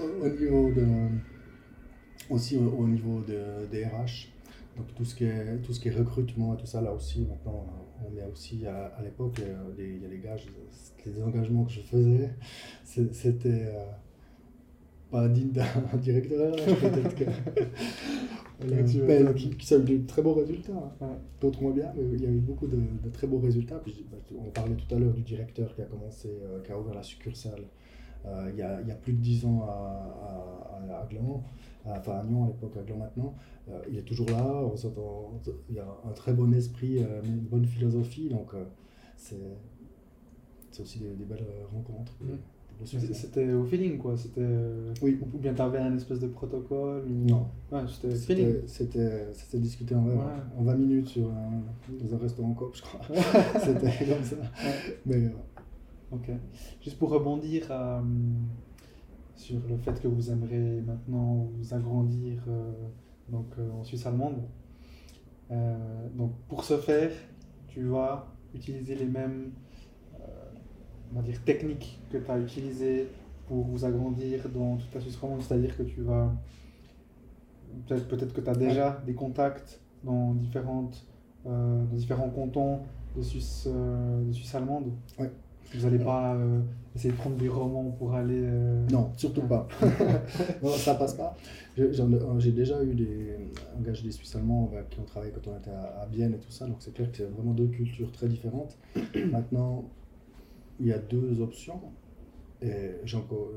au niveau de. Aussi au, niveau de, des RH, donc tout ce, qui est, tout ce qui est recrutement et tout ça, là aussi, maintenant, on met aussi à, à l'époque, il y a les gars, les engagements que je faisais, c'était euh, pas digne d'un directeur peut-être que. qui, qui, a eu de très beaux résultats. Hein. D'autres moins bien, mais il y a eu beaucoup de, de très beaux résultats. Puis, bah, on parlait tout à l'heure du directeur qui a commencé, euh, qui a ouvert la succursale euh, il, y a, il, y a, plus de 10 ans à, à, à Gland, enfin à Nyon à l'époque, à Gland maintenant. Euh, il est toujours là, on il y a un très bon esprit, euh, une bonne philosophie, donc c'est aussi des, belles rencontres. Mmh. C'était au feeling quoi, c'était. Oui. Ou bien tu avais un espèce de protocole Non. Ouais, c'était feeling. C'était discuté en, en 20 minutes sur un, dans un restaurant cop, je crois. c'était comme ça. Mais Ok. Juste pour rebondir euh, sur le fait que vous aimeriez maintenant vous agrandir euh, donc, euh, en Suisse allemande. donc pour ce faire, tu vas utiliser les mêmes on va dire, techniques que tu as utilisées pour vous agrandir dans toute la Suisse romande, c'est-à-dire que tu vas peut-être peut que tu as déjà des contacts dans, différentes, dans différents cantons de Suisse, de Suisse allemande? Ouais. Vous n'allez pas euh, essayer de prendre des romans pour aller. Euh, non, surtout pas. non, ça passe pas. J'ai déjà eu des engagés des Suisses allemands bah, qui ont travaillé quand on était à, Vienne et tout ça, donc c'est clair que c'est vraiment deux cultures très différentes. Maintenant, il y a deux options, et encore,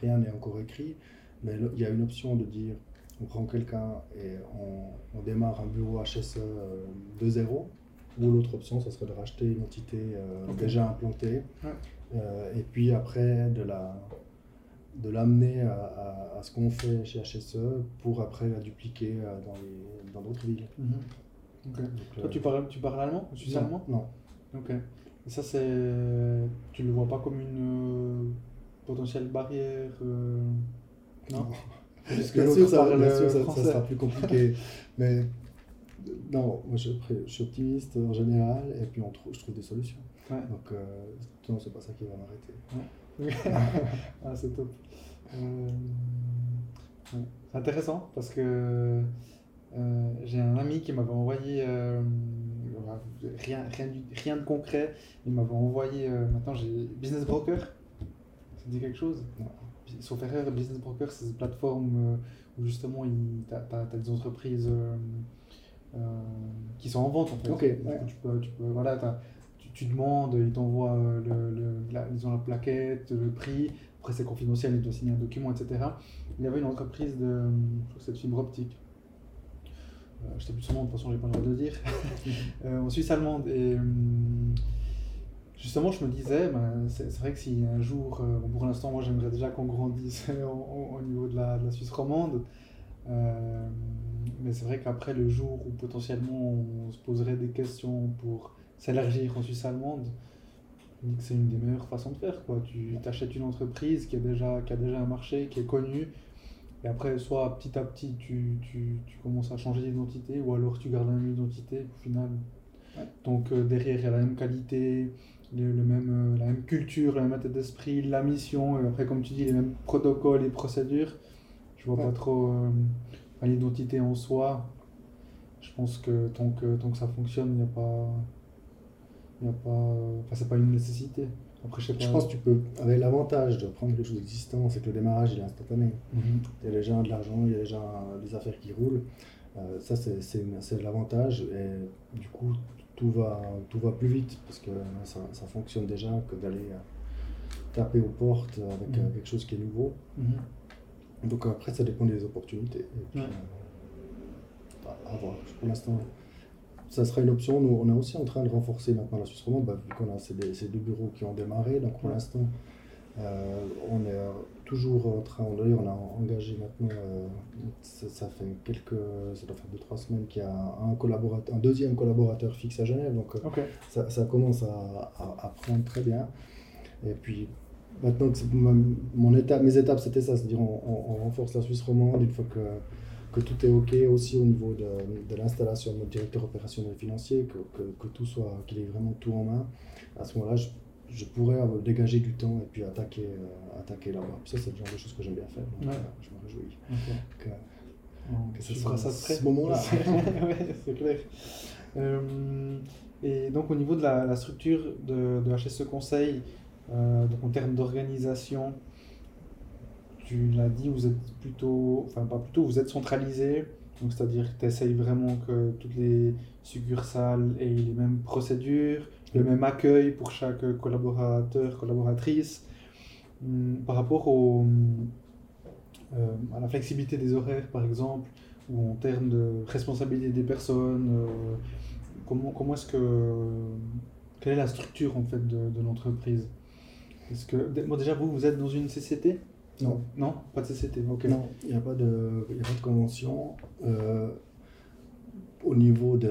rien n'est encore écrit, mais il y a une option de dire on prend quelqu'un et on, on, démarre un bureau HSE euh, de zéro ou l'autre option, ça serait de racheter une entité euh, déjà implantée. Euh, et puis après, de la de l'amener à, à, ce qu'on fait chez HSE pour après la dupliquer dans d'autres villes. Mhm. Toi, tu parles, tu parles allemand? Tu non, allemand? Non. Ok. Et ça, c'est. Tu le vois pas comme une potentielle barrière Non, puisque bien l'autre ça, parle bien sûr, ça- ça, français. sera plus compliqué. Mais non, moi je, suis optimiste en général et puis on trouve, je trouve des solutions. Ouais. Donc, euh, non, c'est pas ça qui va m'arrêter. ah, c'est top. Euh, ouais. C'est intéressant parce que euh, j'ai un ami qui m'avait envoyé euh, voilà, rien, rien, rien de concret. Il m'avait envoyé, euh, maintenant j'ai Business Broker. Ça te dit quelque chose? Non. Sauf erreur, Business Broker, c'est une plateforme euh, où justement tu as, des entreprises euh, qui sont en vente en fait. Ok, ouais. tu peux, tu peux- voilà, tu, tu demandes, ils t'envoient le, le- la, ils ont la plaquette, le prix, après c'est confidentiel, ils doivent signer un document, etc. Il y avait une entreprise de, je crois que c'est de fibre optique. Euh, je sais plus son nom, de toute façon j'ai pas le droit de le dire. Euh, en Suisse allemande. Et hum, justement, je me disais, ben, c'est vrai que si un jour, euh, pour l'instant, moi j'aimerais déjà qu'on grandisse au, au- au niveau de la, de la Suisse romande. Euh, mais c'est vrai qu'après, le jour où potentiellement on se poserait des questions pour s'élargir en Suisse allemande, c'est une des meilleures façons de faire. Quoi. Tu achètes une entreprise qui a, déjà, qui a déjà un marché, qui est connue, et après, soit petit à petit, tu, tu, tu commences à changer d'identité, ou alors tu gardes la même identité, au final. Ouais. Donc euh, derrière, il y a la même qualité, le, le même, euh, la même culture, la même état d'esprit, la mission, et après, comme tu dis, les mêmes protocoles et procédures. Je vois Ouais. pas trop euh, l'identité en soi. Je pense que tant que, tant que ça fonctionne, il n'y a pas. Y a pas. Enfin, c'est pas une nécessité. Après, je pense que tu peux, avec l'avantage de prendre quelque chose d'existant, c'est que le démarrage il est instantané. Mhm. Il y a déjà de l'argent, il y a déjà des affaires qui roulent. Euh, ça, c'est- l'avantage. Et du coup, tout va, tout va plus vite parce que ça, ça fonctionne déjà que d'aller euh, taper aux portes avec euh, Mhm. quelque chose qui est nouveau. Mhm. Donc après, ça dépend des opportunités. Et puis, Ouais. euh, à- à voir. Pour l'instant, ça sera une option. Nous, on est aussi en train de renforcer maintenant la Suisse romande, bah, vu qu'on a ces, deux- ces deux bureaux qui ont démarré. Donc pour l'instant, euh, on est toujours en train, d'ailleurs, on a engagé maintenant, euh, ça, ça fait quelques, ça doit faire deux, trois semaines qu'il y a un, collaborateur, un deuxième collaborateur fixe à Genève. Donc euh, ça, ça commence à, à, à prendre très bien. Et puis maintenant, que mon étape, mes étapes, c'était ça, c'est-à-dire on, on- on renforce la Suisse romande une fois que, que tout est OK aussi au niveau de, de l'installation de notre directeur opérationnel financier, que, que, que tout soit, qu'il ait vraiment tout en main. À ce moment-là, je, je pourrais dégager du temps et puis attaquer, euh, attaquer là-bas. Ça, c'est le genre de choses que j'aime bien faire. Donc, Ouais. euh, je me réjouis. Ok. Que, ce soit ça ce moment-là. ouais, c'est clair. Euh, et donc au niveau de la, la structure de, de HSE Conseil, euh, donc en termes d'organisation, tu l'as dit, vous êtes plutôt, enfin pas plutôt, vous êtes centralisé, donc c'est-à-dire que tu essayes vraiment que toutes les succursales aient les mêmes procédures, le même accueil pour chaque collaborateur, collaboratrice. Hum, Par rapport au, euh, à la flexibilité des horaires, par exemple, ou en termes de responsabilité des personnes, euh, comment, comment est-ce que. Quelle est la structure en fait de, de l'entreprise? Est-ce que. Bon, déjà, vous, vous êtes dans une CCT Non. Non? Pas de CCT. Non, il n'y a, a pas de convention. Euh, au niveau de,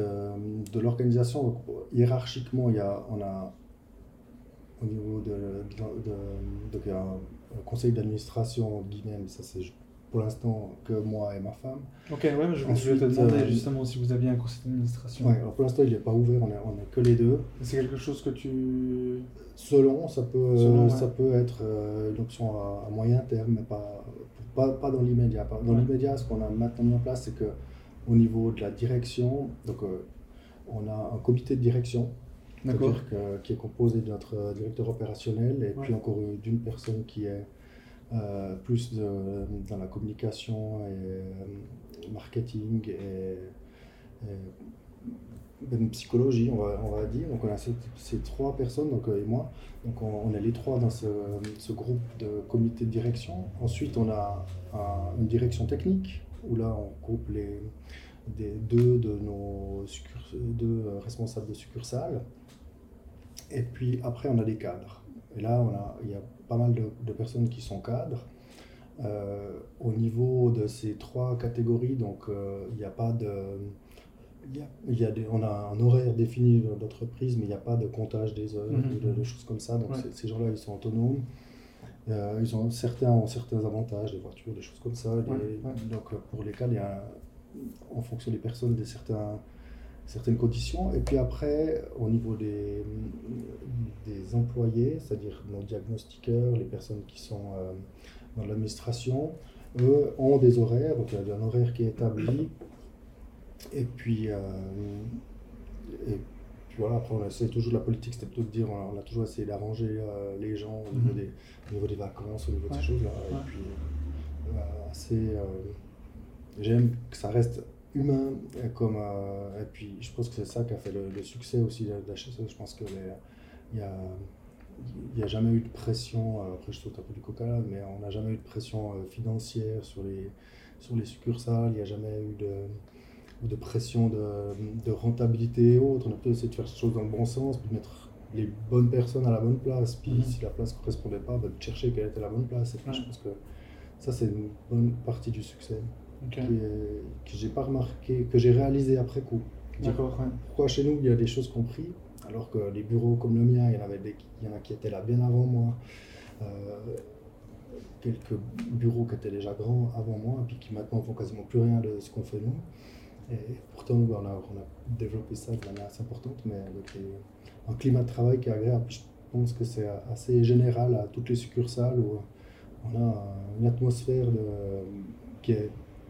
de l'organisation, hiérarchiquement, il y a, on a au niveau de, de- il y a un, conseil d'administration, mais ça c'est pour l'instant que moi et ma femme. Ok, ouais, mais je, Ensuite, te demander euh, justement si vous aviez un conseil d'administration. Ouais, alors pour l'instant il n'est pas ouvert, on est, on est que les deux. C'est quelque chose que tu. Selon, ça peut, Selon, ouais. ça peut être euh, une option à, à moyen terme, mais pas, pas, pas dans l'immédiat. Dans Ouais. l'immédiat, ce qu'on a maintenant mis en place, c'est que au niveau de la direction, donc euh, on a un comité de direction, que- qui est composé de notre euh, directeur opérationnel et puis encore euh, d'une personne qui est euh, plus de- dans la communication et euh, marketing et, même psychologie, on va, on va dire. Donc on a ces, trois personnes, donc euh, et moi. Donc on, est les trois dans ce, groupe de comité de direction. Ensuite, on a un- une direction technique où là on groupe les des, deux de nos deux euh, responsables de succursales. Et puis après, on a des cadres. Et là, on a, il y a pas mal de, de personnes qui sont cadres. Euh, au niveau de ces trois catégories, donc euh, il n'y a pas de. Il y a, il y a des, on a un horaire défini d'entreprise, mais il n'y a pas de comptage des heures Mhm. de, de choses comme ça. Donc Ouais. ces- gens-là, ils sont autonomes. Euh, ils ont, certains ont certains avantages, des voitures, des choses comme ça. Donc pour lesquels il y a, en fonction des personnes, des certains, certaines conditions. Et puis après, au niveau des, des employés, c'est-à-dire nos diagnostiqueurs, les personnes qui sont dans l'administration, eux ont des horaires, donc il y a un horaire qui est établi. Et puis, voilà, après, on essaie toujours la politique, c'était plutôt de dire, on a, toujours essayé d'arranger euh, les gens au niveau, mhm. des, au niveau, des, vacances, au niveau de ces choses-là. Et puis, euh, assez. Euh, j'aime que ça reste humain, comme, et puis je pense que c'est ça qui a fait le, succès aussi de, la HSE. Je pense qu'il n'y a, y a jamais eu de pression, après je saute un peu du coca mais on n'a jamais eu de pression financière sur les, sur les succursales, il n'y a jamais eu de de pression de, de, rentabilité et autres. On a peut essayé de faire les choses dans le bon sens, puis de mettre les bonnes personnes à la bonne place. Puis mhm. si la place ne correspondait pas, de chercher quelle était la bonne place. Et puis je pense que ça, c'est une bonne partie du succès que j'ai pas remarqué, que j'ai réalisé après coup. D'accord. Pourquoi chez nous, il y a des choses compris, alors que les bureaux comme le mien, il y en, avait des, il y en a qui étaient là bien avant moi. Euh, quelques bureaux qui étaient déjà grands avant moi, puis qui maintenant font quasiment plus rien de ce qu'on fait nous. Et pourtant, on a, on a, développé ça de manière assez importante, mais avec un climat de travail qui est agréable. Je pense que c'est assez général à toutes les succursales où on a une atmosphère de, qui, est,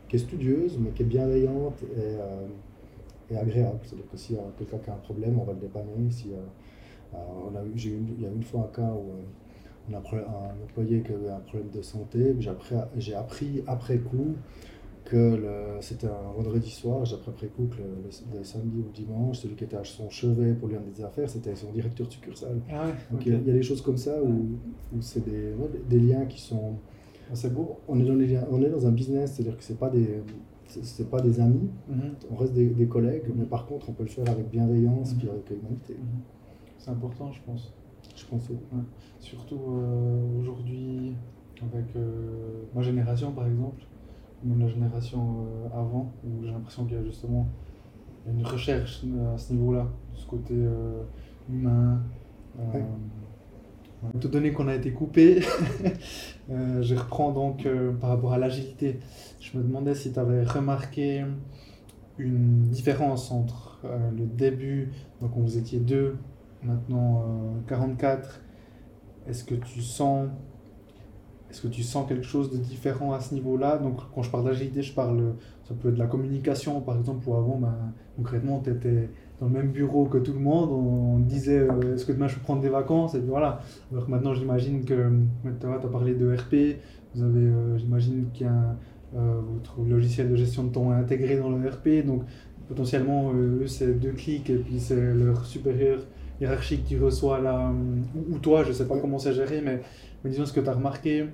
qui, est, studieuse, mais qui est bienveillante et, euh, et agréable. C'est-à-dire que y a quelqu'un qui a un problème, on va le dépanner. Si, euh, on a eu, eu, il y a une fois un cas où euh, on a un employé qui avait un problème de santé. J'ai appris après coup que c'était un vendredi soir, j'ai appris après coup que le, samedi ou dimanche, celui qui était à son chevet pour lui rendre des affaires, c'était son directeur de succursale. Ah Donc il, y a, des choses comme ça où, où c'est des, des, liens qui sont. C'est beau. On est, dans les on est dans un business, c'est-à-dire que c'est pas des. C'est pas des amis, mhm. on reste des, des, collègues, mais par contre on peut le faire avec bienveillance et mhm. avec humanité. Mhm. C'est important, je pense. Je pense. Surtout euh, aujourd'hui, avec euh, ma génération par exemple, même la génération euh, avant, où j'ai l'impression qu'il y a justement une recherche à ce niveau-là, de ce côté humain. Étant donné qu'on a été coupé, je reprends donc par rapport à l'agilité. Je me demandais si tu avais remarqué une différence entre le début, donc vous étiez deux, maintenant 44. Est-ce que tu sens est-ce que tu sens quelque chose de différent à ce niveau-là? Donc, quand je parle d'agilité, je parle, ça peut être de la communication, par exemple, où avant, ben, concrètement, tu étais dans le même bureau que tout le monde, on disait euh, est-ce que demain je peux prendre des vacances? Et puis voilà. Alors que maintenant, j'imagine que tu as parlé de RP, vous avez, euh, j'imagine qu'il y a euh, votre logiciel de gestion de temps intégré dans le RP, donc potentiellement, eux, c'est deux clics et puis c'est leur supérieur hiérarchique qui reçoit la. ou, toi, je sais pas comment c'est géré, mais mais disons, ce que tu as remarqué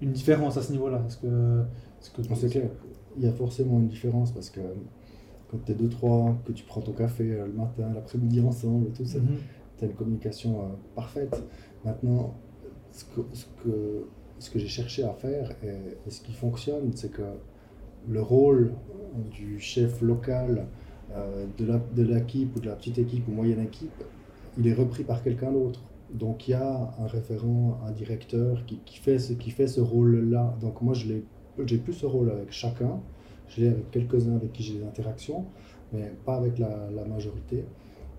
une différence à ce niveau-là Est-ce que, que C'est clair, il y a forcément une différence parce que quand tu es deux, trois, que tu prends ton café euh, le matin, l'après-midi ensemble, tout ça, mhm. tu as une communication euh, parfaite. Maintenant, ce que, ce que, ce que j'ai cherché à faire et, ce qui fonctionne, c'est que le rôle du chef local, de l'équipe ou de la petite équipe ou moyenne équipe, il est repris par quelqu'un d'autre. Donc il y a un référent, un directeur qui, qui fait ce, qui fait ce rôle-là. Donc moi, je j'ai plus ce rôle avec chacun. Je l'ai avec quelques-uns avec qui j'ai des interactions, mais pas avec la, majorité.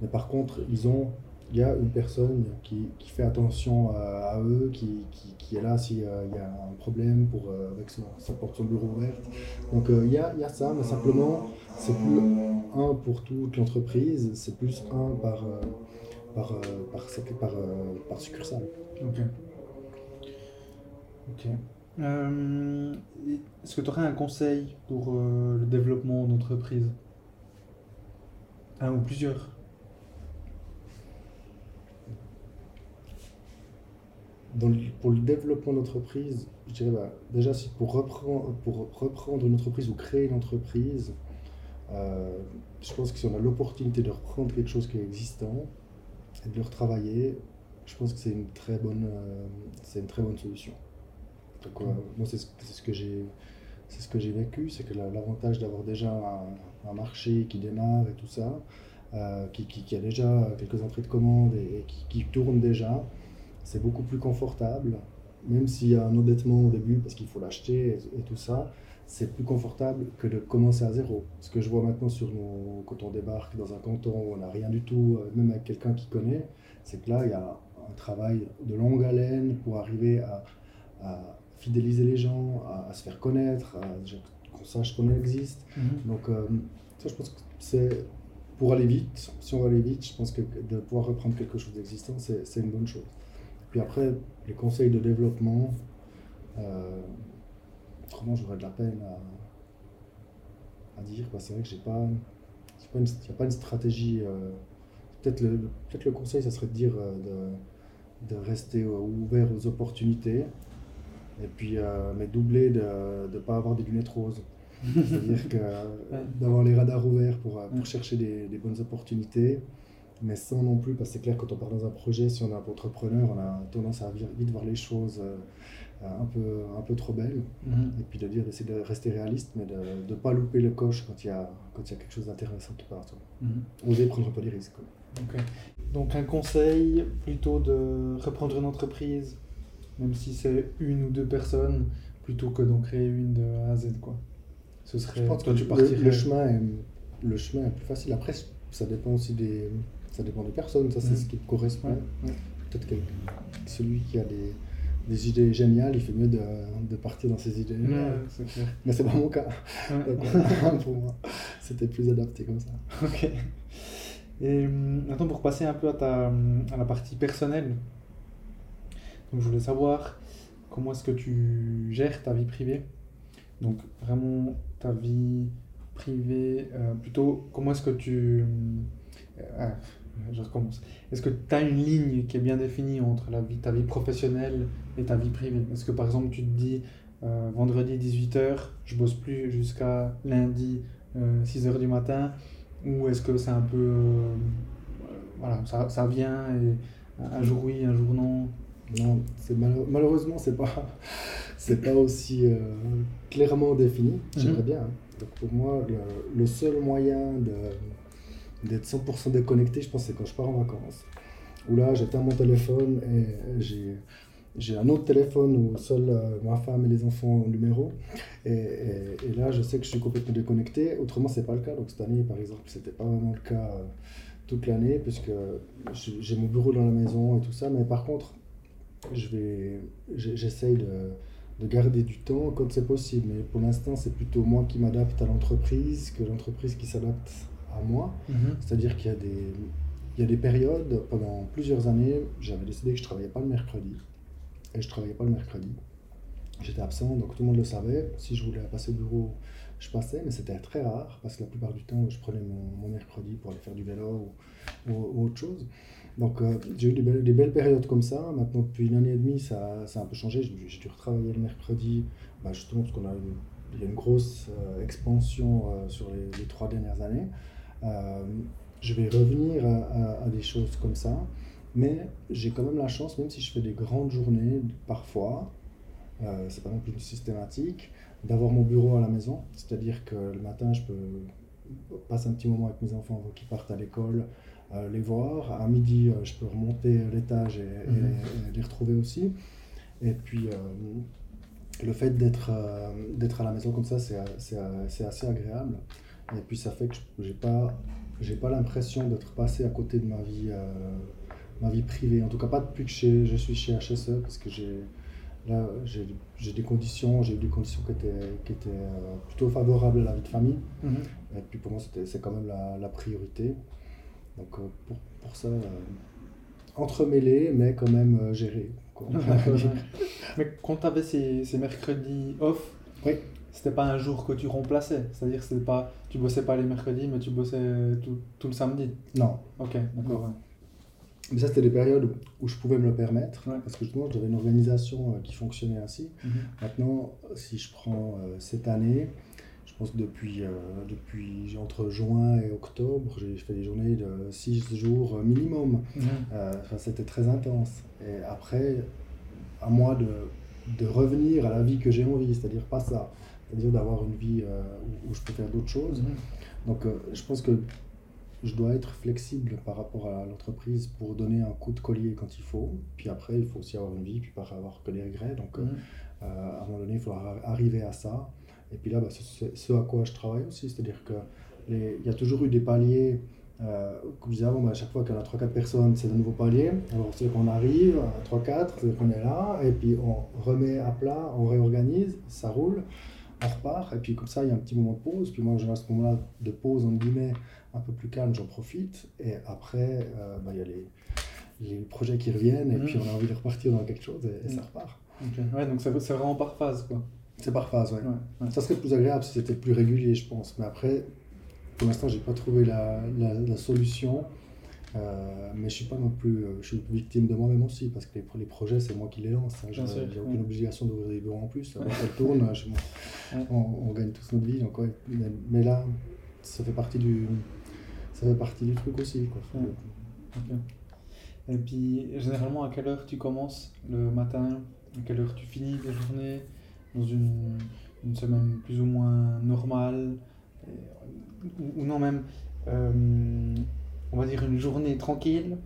Mais par contre, ils ont, il y a une personne qui, fait attention à, eux, qui, est là s'il euh, y a un problème pour, euh, avec son, sa porte son bureau ouverte. Donc euh, il, y a, ça, mais simplement, c'est plus un pour toute l'entreprise, c'est plus un par par, par, par, par succursale. Ok. Ok. Euh, est-ce que tu aurais un conseil pour le développement d'entreprise? Un ou plusieurs? Pour le développement d'entreprise, je dirais bah, déjà pour reprendre, une entreprise ou créer une entreprise, je pense que si on a l'opportunité de reprendre quelque chose qui est existant, et de le retravailler, je pense que c'est une euh, une très bonne solution. Donc, moi, c'est ce, que j'ai, c'est ce que j'ai vécu, c'est que l'avantage d'avoir déjà un, marché qui démarre et tout ça, qui, qui, a déjà quelques entrées de commandes et, qui, tourne déjà, c'est beaucoup plus confortable, même s'il y a un endettement au début parce qu'il faut l'acheter et, tout ça, c'est plus confortable que de commencer à zéro. Ce que je vois maintenant sur nos, quand on débarque dans un canton où on n'a rien du tout, même avec quelqu'un qui connaît, c'est que là, il y a un travail de longue haleine pour arriver à, fidéliser les gens, à, se faire connaître, qu'on sache qu'on existe. Mhm. Donc, euh, ça, je pense que c'est pour aller vite, si on va aller vite, je pense que de pouvoir reprendre quelque chose d'existant, c'est une bonne chose. Puis après, les conseils de développement, euh, autrement j'aurais de la peine à, dire. C'est vrai que j'ai pas, il n'y a pas une stratégie. Euh, peut-être le, peut le conseil, ça serait de dire de, de rester euh, ouvert aux opportunités, et puis, euh, mais doubler de ne pas avoir des lunettes roses. C'est-à-dire que d'avoir les radars ouverts pour, euh, pour chercher des, des, bonnes opportunités, mais sans non plus, parce que c'est clair, quand on part dans un projet, si on est un entrepreneur, on a tendance à vite voir les choses un peu, un peu trop belles. Mm-hmm. Et puis de dire d'essayer de rester réaliste, mais de ne pas louper le coche quand il y a, quand il y a quelque chose d'intéressant qui part. Mm-hmm. Oser prendre peu des risques. Donc un conseil plutôt de reprendre une entreprise, même si c'est une ou deux personnes, plutôt que d'en créer une de A à Z. Quoi. Ce serait, Je pense que tu partirais... le, chemin est, le chemin est plus facile. Après, ça dépend aussi des, ça dépend des personnes, ça c'est ce qui correspond. Peut-être que celui qui a des, des, idées géniales, il fait mieux de, de partir dans ses idées. Ouais, Mais c'est pas mon cas. pour moi, c'était plus adapté comme ça. Ok. Et hum, maintenant, pour passer un peu à, ta, à la partie personnelle, donc je voulais savoir comment est-ce que tu gères ta vie privée. Donc vraiment ta vie privée, euh, plutôt comment est-ce que tu... Euh, ah, je recommence. Est-ce que tu as une ligne qui est bien définie entre la vie, ta vie professionnelle et ta vie privée? Est-ce que par exemple tu te dis euh, vendredi 18h, je bosse plus jusqu'à lundi 6h du matin? Ou est-ce que c'est un peu. Voilà, ça, ça, vient et un jour oui, un jour non? Non, c'est malheureusement, c'est pas, c'est pas aussi euh, clairement défini. Mhm. J'aimerais bien. Hein. Donc pour moi, le, le seul moyen d'être 100% déconnecté, je pense, c'est quand je pars en vacances. Où là, j'éteins mon téléphone et j'ai j'ai un autre téléphone où seule euh, ma femme et les enfants ont le numéro. Et, et, là, je sais que je suis complètement déconnecté. Autrement, c'est pas le cas. Donc cette année, par exemple, c'était pas vraiment le cas euh, toute l'année, puisque j'ai mon bureau dans la maison et tout ça. Mais par contre, je vais, j'essaye de, de, garder du temps quand c'est possible. Mais pour l'instant, c'est plutôt moi qui m'adapte à l'entreprise que l'entreprise qui s'adapte à moi. Mm-hmm. C'est-à-dire qu'il y a des il y a des périodes, pendant plusieurs années, j'avais décidé que je ne travaillais pas le mercredi et je travaillais pas le mercredi. J'étais absent, donc tout le monde le savait. Si je voulais passer au bureau, je passais, mais c'était très rare parce que la plupart du temps, je prenais mon, mercredi pour aller faire du vélo ou, autre chose. Donc euh, j'ai eu des belles, périodes comme ça. Maintenant, depuis une année et demie, ça, ça a un peu changé. J'ai dû retravailler le mercredi, bah, justement parce qu'on a une, il y a une grosse euh, expansion euh, sur les, trois dernières années. je vais revenir à, des choses comme ça. Mais j'ai quand même la chance, même si je fais des grandes journées, parfois, c'est pas non plus systématique, d'avoir mon bureau à la maison. C'est-à-dire que le matin, je peux passer un petit moment avec mes enfants avant qu'ils partent à l'école, les voir. À midi, euh, je peux remonter l'étage et, mhm. les retrouver aussi. Et puis, euh, le fait d'être d'être à la maison comme ça, c'est assez agréable. Et puis, ça fait que je n'ai pas, pas l'impression d'être passé à côté de ma vie ma vie privée. En tout cas, pas depuis que je suis chez HSE, parce que j'ai là j'ai des conditions, j'ai eu des conditions qui étaient, qui étaient euh, plutôt favorables à la vie de famille. Mhm. Et puis pour moi, c'est quand même la, la, priorité. Donc euh, pour, pour ça, euh, entremêlé, mais quand même géré. mais quand tu avais ces, ces, mercredis off, oui. c'était pas un jour que tu remplaçais C'est-à-dire que pas, tu bossais pas les mercredis, mais tu bossais tout, tout le samedi Non. Ok, d'accord. Mais ça, c'était des périodes où je pouvais me le permettre, parce que justement, j'avais une organisation euh, qui fonctionnait ainsi. Mhm. Maintenant, si je prends euh, cette année, pense que depuis, euh, depuis entre juin et octobre, j'ai fait des journées de 6 jours minimum. Mhm. c'était très intense. Et après, à moi de, de revenir à la vie que j'ai envie, c'est-à-dire pas ça, c'est-à-dire d'avoir une vie où, je peux faire d'autres choses. Mhm. Donc, je pense que je dois être flexible par rapport à l'entreprise pour donner un coup de collier quand il faut. Puis après, il faut aussi avoir une vie, puis pas avoir que des regrets. Donc, euh, mhm. euh, à un moment donné, il faut arriver à ça. Et puis là, bah, c'est ce à quoi je travaille aussi. C'est-à-dire qu'il y a toujours eu des paliers. Euh, comme je disais avant, bah, à chaque fois y a 3-4 personnes, c'est de nouveaux paliers. Alors, c'est qu'on arrive à 3-4, c'est qu'on est là, et puis on remet à plat, on réorganise, ça roule on repart, et puis comme ça, il y a un petit moment de pause. Puis moi, à ce moment-là de pause, en guillemets, un peu plus calme, j'en profite. Et après, euh, bah, il y a les, les, projets qui reviennent, et puis mmh. on a envie de repartir dans quelque chose, et, ça mmh. repart. Ouais, donc c'est vraiment par phase, quoi. C'est par phase, ouais. Ça serait plus agréable si c'était plus régulier, je pense. Mais après, pour l'instant, j'ai pas trouvé la, la, la solution. Euh, mais je suis pas non plus, euh, je suis victime de moi-même aussi parce que les, les projets c'est moi qui les lance. Hein. J'ai aucune obligation d'ouvrir des bureaux en plus. Ça tourne, on, gagne tous notre vie. Donc, mais, là, ça fait partie du, ça fait partie du truc aussi. Quoi. Et puis généralement à quelle heure tu commences le matin, à quelle heure tu finis ta journée dans une, une semaine plus ou moins normale ou, non même. Euh, on va dire, une journée tranquille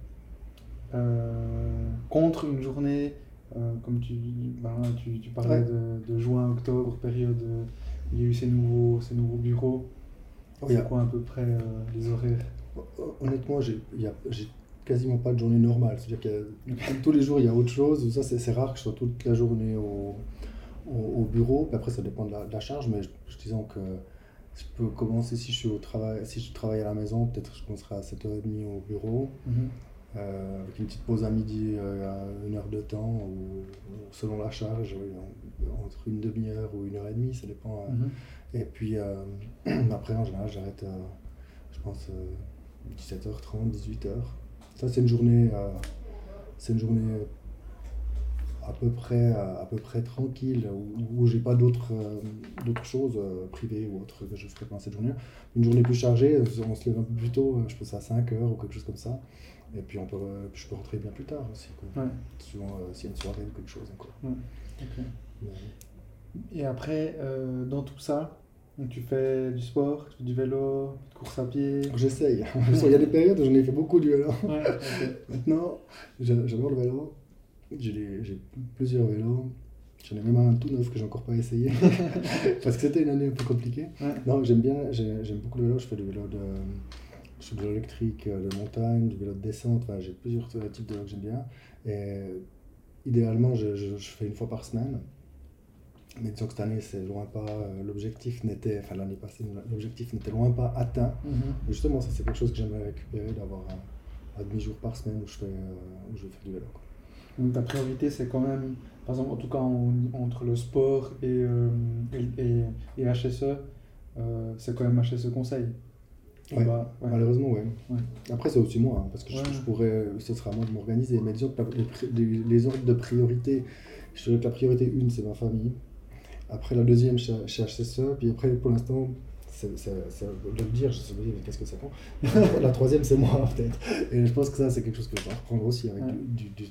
euh, contre une journée, euh, comme tu, ben, tu, tu, parlais de, juin, octobre, période où il y a eu ces nouveaux, ces nouveaux bureaux. C'est quoi à peu près euh, les horaires? Honnêtement, j'ai quasiment pas de journée normale. C'est-à-dire que tous les jours, il y a autre chose. Ça, c'est rare que je sois toute la journée au, au, bureau. Puis après, ça dépend de la, charge, mais je, disons que je peux commencer si je suis au travail, si je travaille à la maison, peut-être je commencerai à 7h30 au bureau, mhm. euh, avec une petite pause à midi euh, à une heure de temps, ou, selon la charge, entre une demi-heure ou une heure et demie, ça dépend. Euh. Mhm. Et puis après, en général, j'arrête je pense, 17h30, 18h. Ça, c'est une journée, c'est une journée à peu près, à peu près tranquille, où, où j'ai pas d'autres euh, d'autres choses euh, privées ou autres que je ferai pendant cette journée. Une journée plus chargée, on se lève un peu plus tôt, euh, je pense à 5 heures ou quelque chose comme ça. Et puis on peut, je peux rentrer bien plus tard aussi, quoi. s'il y a une soirée ou quelque chose. Et après, dans tout ça, tu fais du sport, tu fais du vélo, de course à pied J'essaye. Il y a des périodes où j'en ai fait beaucoup du vélo. Maintenant, j'adore le vélo. J'ai plusieurs vélos. J'en ai même un tout neuf que j'ai encore pas essayé. Parce que c'était une année un peu compliquée. Non, j'aime bien, j'aime beaucoup le vélo. Je fais du vélo de, je fais du vélo électrique euh, de montagne, du vélo de descente. Enfin, j'ai plusieurs types de vélos que j'aime bien. Et idéalement, je, je, fais une fois par semaine. Mais disons que cette année, c'est loin pas. Euh, l'objectif n'était, enfin l'année passée, l'objectif n'était loin pas atteint. Mm-hmm. Justement, ça c'est quelque chose que j'aimerais récupérer, d'avoir un, un demi-jour par semaine où je, fais, euh, où je fais du vélo. Donc ta priorité, c'est quand même, par exemple, en tout cas entre le sport et, euh, et, et, HSE, euh, c'est quand même HSE Conseil. Malheureusement, oui. Après, c'est aussi moi, hein, parce que je, pourrais, ce sera à moi de m'organiser. Mais disons que les, les, ordres de priorité, je dirais que la priorité une, c'est ma famille. Après, la deuxième, chez HSE. Puis après, pour l'instant, c'est de le dire, je sais pas qu'est-ce que ça prend. la troisième, c'est moi, peut-être. Et je pense que ça, c'est quelque chose que je dois reprendre aussi avec du, du,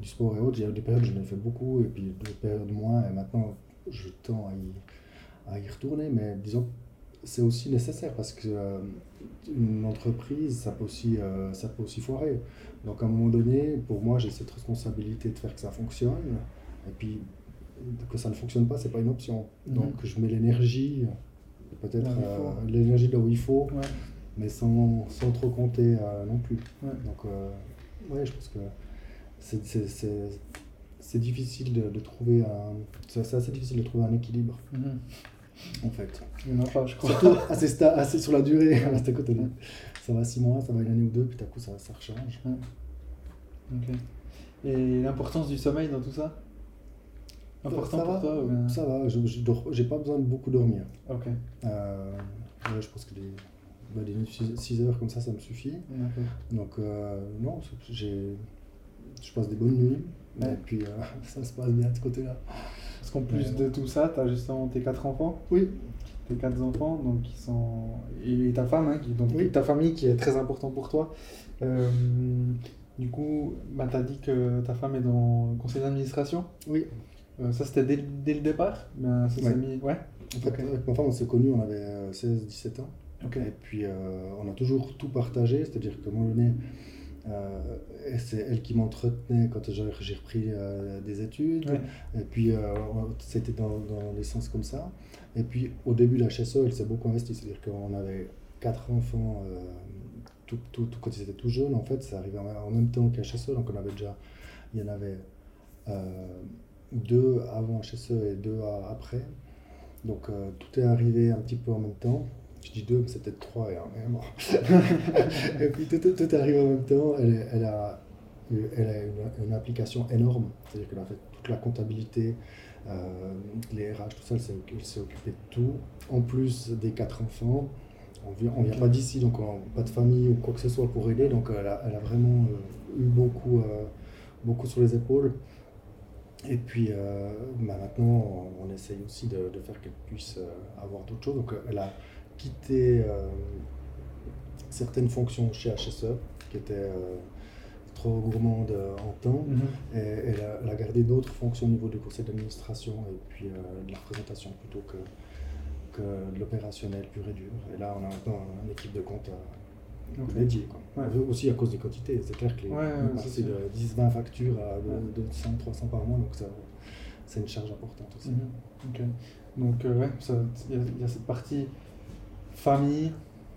du, sport et autres. Il y a des périodes où j'en ai fait beaucoup, et puis d'autres périodes moins, et maintenant, je tends à y, à y retourner. Mais disons, c'est aussi nécessaire parce que euh, une entreprise, ça peut, aussi, euh, ça peut aussi foirer. Donc, à un moment donné, pour moi, j'ai cette responsabilité de faire que ça fonctionne. Et puis, que ça ne fonctionne pas, c'est pas une option. Mm-hmm. Donc, je mets l'énergie peut-être l'énergie là où il faut, mais sans, sans, trop compter euh, non plus. Donc, euh, ouais, je pense que c'est difficile de, de, trouver un. C'est assez difficile de trouver un équilibre. Mhm. En fait. Il n'y en a pas, je crois. Surtout assez, assez sur la durée. ça va six mois, ça va une année ou deux, puis à coup, ça, ça rechange. Et l'importance du sommeil dans tout ça? Important ça pour va, toi Ça va, je n'ai pas besoin de beaucoup dormir. Ok. Euh, je pense que des, des 6 heures comme ça, ça me suffit. Donc, euh, non, je passe des bonnes nuits. Et puis, euh, ça se passe bien de ce côté-là. Parce qu'en plus de tout ça, tu as justement tes 4 enfants Oui. Tes 4 enfants, donc qui sont. Et ta femme, hein, qui... donc ta famille qui est très important pour toi. du coup, bah, tu as dit que ta femme est dans le conseil d'administration Oui. Euh, ça, c'était dès, dès, le départ ben, ça ouais. Mis... ouais. En fait, avec ma femme, on s'est connus, on avait 16-17 euh, ans. Et puis, on a toujours tout partagé, c'est-à-dire que moi, donné, euh, c'est elle qui m'entretenait quand j'ai repris euh, des études. Et puis, euh, c'était dans, dans, les sens comme ça. Et puis, au début la HSE, elle s'est beaucoup investie. C'est-à-dire qu'on avait quatre enfants tout, tout, quand ils étaient tout jeunes. En fait, ça arrivait en même temps qu'HSE. Donc, on avait déjà, il y en avait deux avant HSE et deux après. Donc, tout est arrivé un petit peu en même temps. Je dis deux, mais c'est peut-être trois et un. Et, puis tout, tout, arrive en même temps. Elle, elle a, elle a une, application énorme. C'est-à-dire qu'elle a fait toute la comptabilité, euh, les RH, tout ça, elle s'est occupée de tout. En plus des quatre enfants. On vient, ne vient pas d'ici, donc on, pas de famille ou quoi que ce soit pour aider. Donc elle a, elle a vraiment euh, eu beaucoup, euh, beaucoup sur les épaules. Et puis bah maintenant, on, essaye aussi de, de faire qu'elle puisse avoir d'autres choses. Donc elle a quitté euh, certaines fonctions chez HSE qui étaient euh, trop gourmandes en temps mhm. et, elle, a, gardé d'autres fonctions au niveau du conseil d'administration et puis euh, de la représentation plutôt que, que de l'opérationnel pur et dur. Et là, on a maintenant une équipe de compte dédiée. Aussi à cause des quantités. C'est clair que les, de 10-20 factures à 200-300 par mois, donc c'est une charge importante aussi. Mhm. Donc, ouais, il y, a cette partie famille,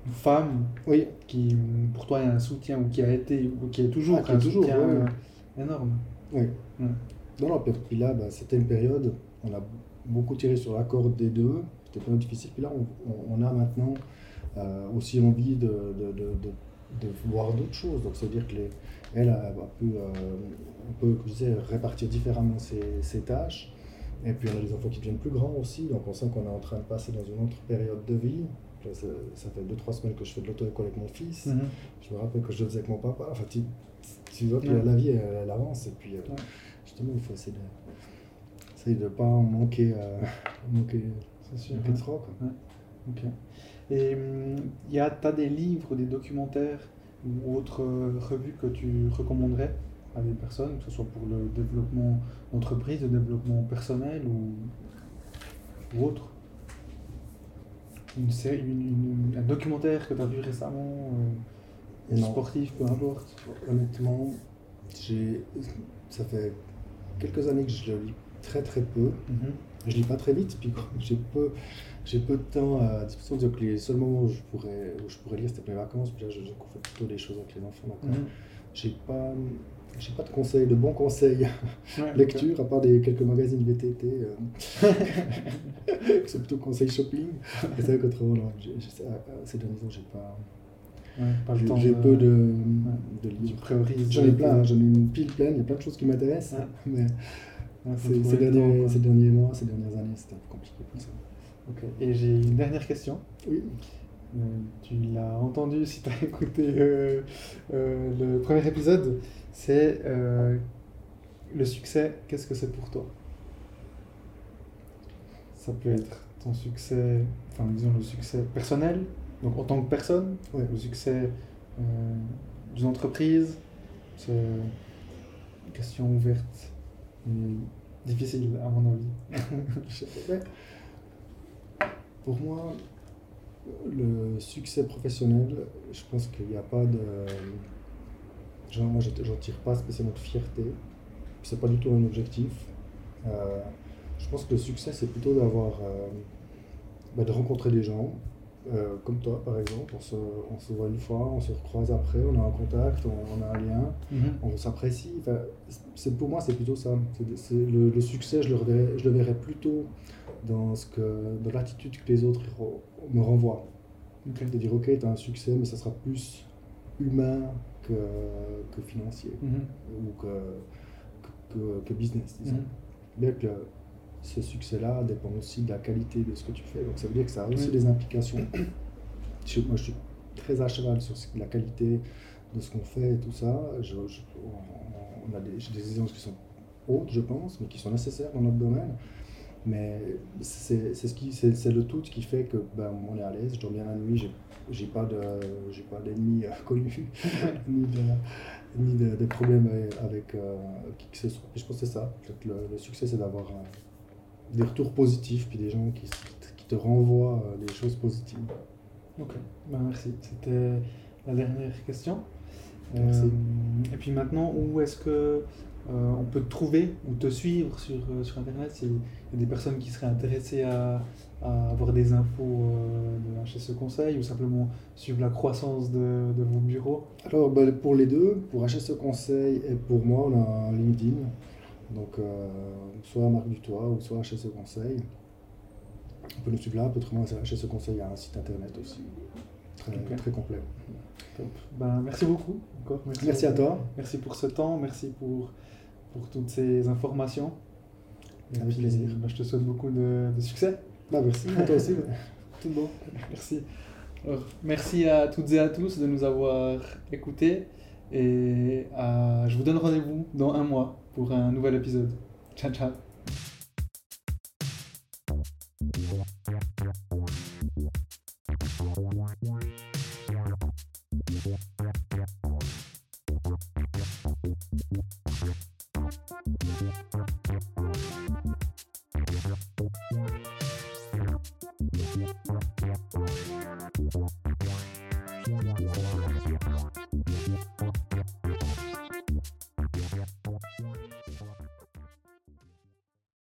femme, oui. qui pour toi est un soutien, ou qui a été, ou qui est toujours, ah, un toujours, soutien euh, énorme. Oui. Non, non, puis là, bah, c'était une période, on a beaucoup tiré sur la corde des deux, c'était pas difficile. Puis là, on, on a maintenant euh, aussi envie de, de, de, de voir d'autres choses. Donc, c'est-à-dire que les, elle a, pu, euh, on peut, je disais, répartir différemment ses, ses tâches. Et puis on a des enfants qui deviennent plus grands aussi, donc on sent qu'on est en train de passer dans une autre période de vie ça, fait 2-3 semaines que je fais de l'auto-école avec mon fils. Mhm. Je me rappelle que je le faisais avec mon papa. Enfin, tu, tu vois que la vie, elle, avance. Et puis, euh, justement, il faut essayer de ne pas manquer, euh, manquer, sûr, de trop. Ok. Et tu as des livres, des documentaires ou autres euh, revues que tu recommanderais à des personnes, que ce soit pour le développement d'entreprise, le développement personnel ou, ou autre? Une série, un documentaire que tu as vu récemment, euh, sportif, peu importe? Honnêtement, ça fait quelques années que je le lis très très peu. Mhm. Je lis pas très vite, puis j'ai peu, j'ai peu de temps à disposition. Donc les seuls moments où je pourrais, où je pourrais lire, c'était mes vacances. Puis là, je, fais plutôt des choses avec les enfants. Donc, mhm. j'ai pas, j'ai pas de conseils, de bons conseils lecture, à part des quelques magazines VTT. Euh, c'est plutôt conseil shopping. c'est vrai qu'autrement, non, ces derniers temps, j'ai pas. Ouais, j'ai peu de, de livres. J'en ai plein, j'en ai une pile pleine, il y a plein de choses qui m'intéressent. Mais ces, derniers, ces derniers mois, ces dernières années, c'était un peu compliqué pour ça. Ok, et j'ai une dernière question. Oui. Euh, tu l'as entendu si tu as écouté euh, le premier épisode c'est euh, le succès, qu'est-ce que c'est pour toi? Ça peut être ton succès, enfin disons le succès personnel, donc en tant que personne, le succès euh, d'une entreprise, c'est une question ouverte difficile à mon avis. pour moi, le succès professionnel, je pense qu'il n'y a pas de Genre, moi, j'en tire pas spécialement de fierté. C'est pas du tout un objectif. Euh, je pense que le succès, c'est plutôt d'avoir, euh, bah, de rencontrer des gens, euh, comme toi par exemple. On se, on se, voit une fois, on se recroise après, on a un contact, on, a un lien, mhm. on s'apprécie. Enfin, c'est, pour moi, c'est plutôt ça. C'est, le, succès, je le, verrais, je le verrais plutôt dans, ce que, dans l'attitude que les autres me renvoient. De dire, ok, tu as un succès, mais ça sera plus humain, que, financier mhm. ou que, que, business, disons. Bien que ce succès-là dépend aussi de la qualité de ce que tu fais. Donc ça veut dire que ça a aussi des implications. moi, je suis très à cheval sur la qualité de ce qu'on fait et tout ça. Je, on a des, des exigences qui sont hautes, je pense, mais qui sont nécessaires dans notre domaine. Mais c'est ce qui c'est le tout qui fait que ben, on est à l'aise, je dors bien la nuit, j'ai pas de j'ai pas d'ennemis euh, connus ni de ni de, problèmes avec euh, qui que ce soit. je pense que c'est ça. Le, le, succès c'est d'avoir euh, des retours positifs puis des gens qui, qui te renvoient des choses positives. Ok, ben, merci. C'était la dernière question. Merci. Euh, et puis maintenant, où est-ce que euh, on peut te trouver ou te suivre sur, euh, sur Internet s'il y a des personnes qui seraient intéressées à, à avoir des infos euh, de HSE Conseil ou simplement suivre la croissance de, de vos bureaux? Alors, ben, pour les deux, pour HSE Conseil et pour moi, on a un LinkedIn. Donc, euh, soit Marc Dutoit ou soit HSE Conseil. On peut nous suivre là. Autrement, HSE Conseil a un site internet aussi. Très, très complet. Top. Ben, merci beaucoup. Encore. Merci à toi. Merci pour ce temps, merci pour, pour toutes ces informations. Et Avec puis, plaisir. ben, je te souhaite beaucoup de, de succès. Bah, merci, à toi aussi. Tout bon. Merci. Alors, merci à toutes et à tous de nous avoir écoutés. Et euh, je vous donne rendez-vous dans un mois pour un nouvel épisode. Ciao, ciao.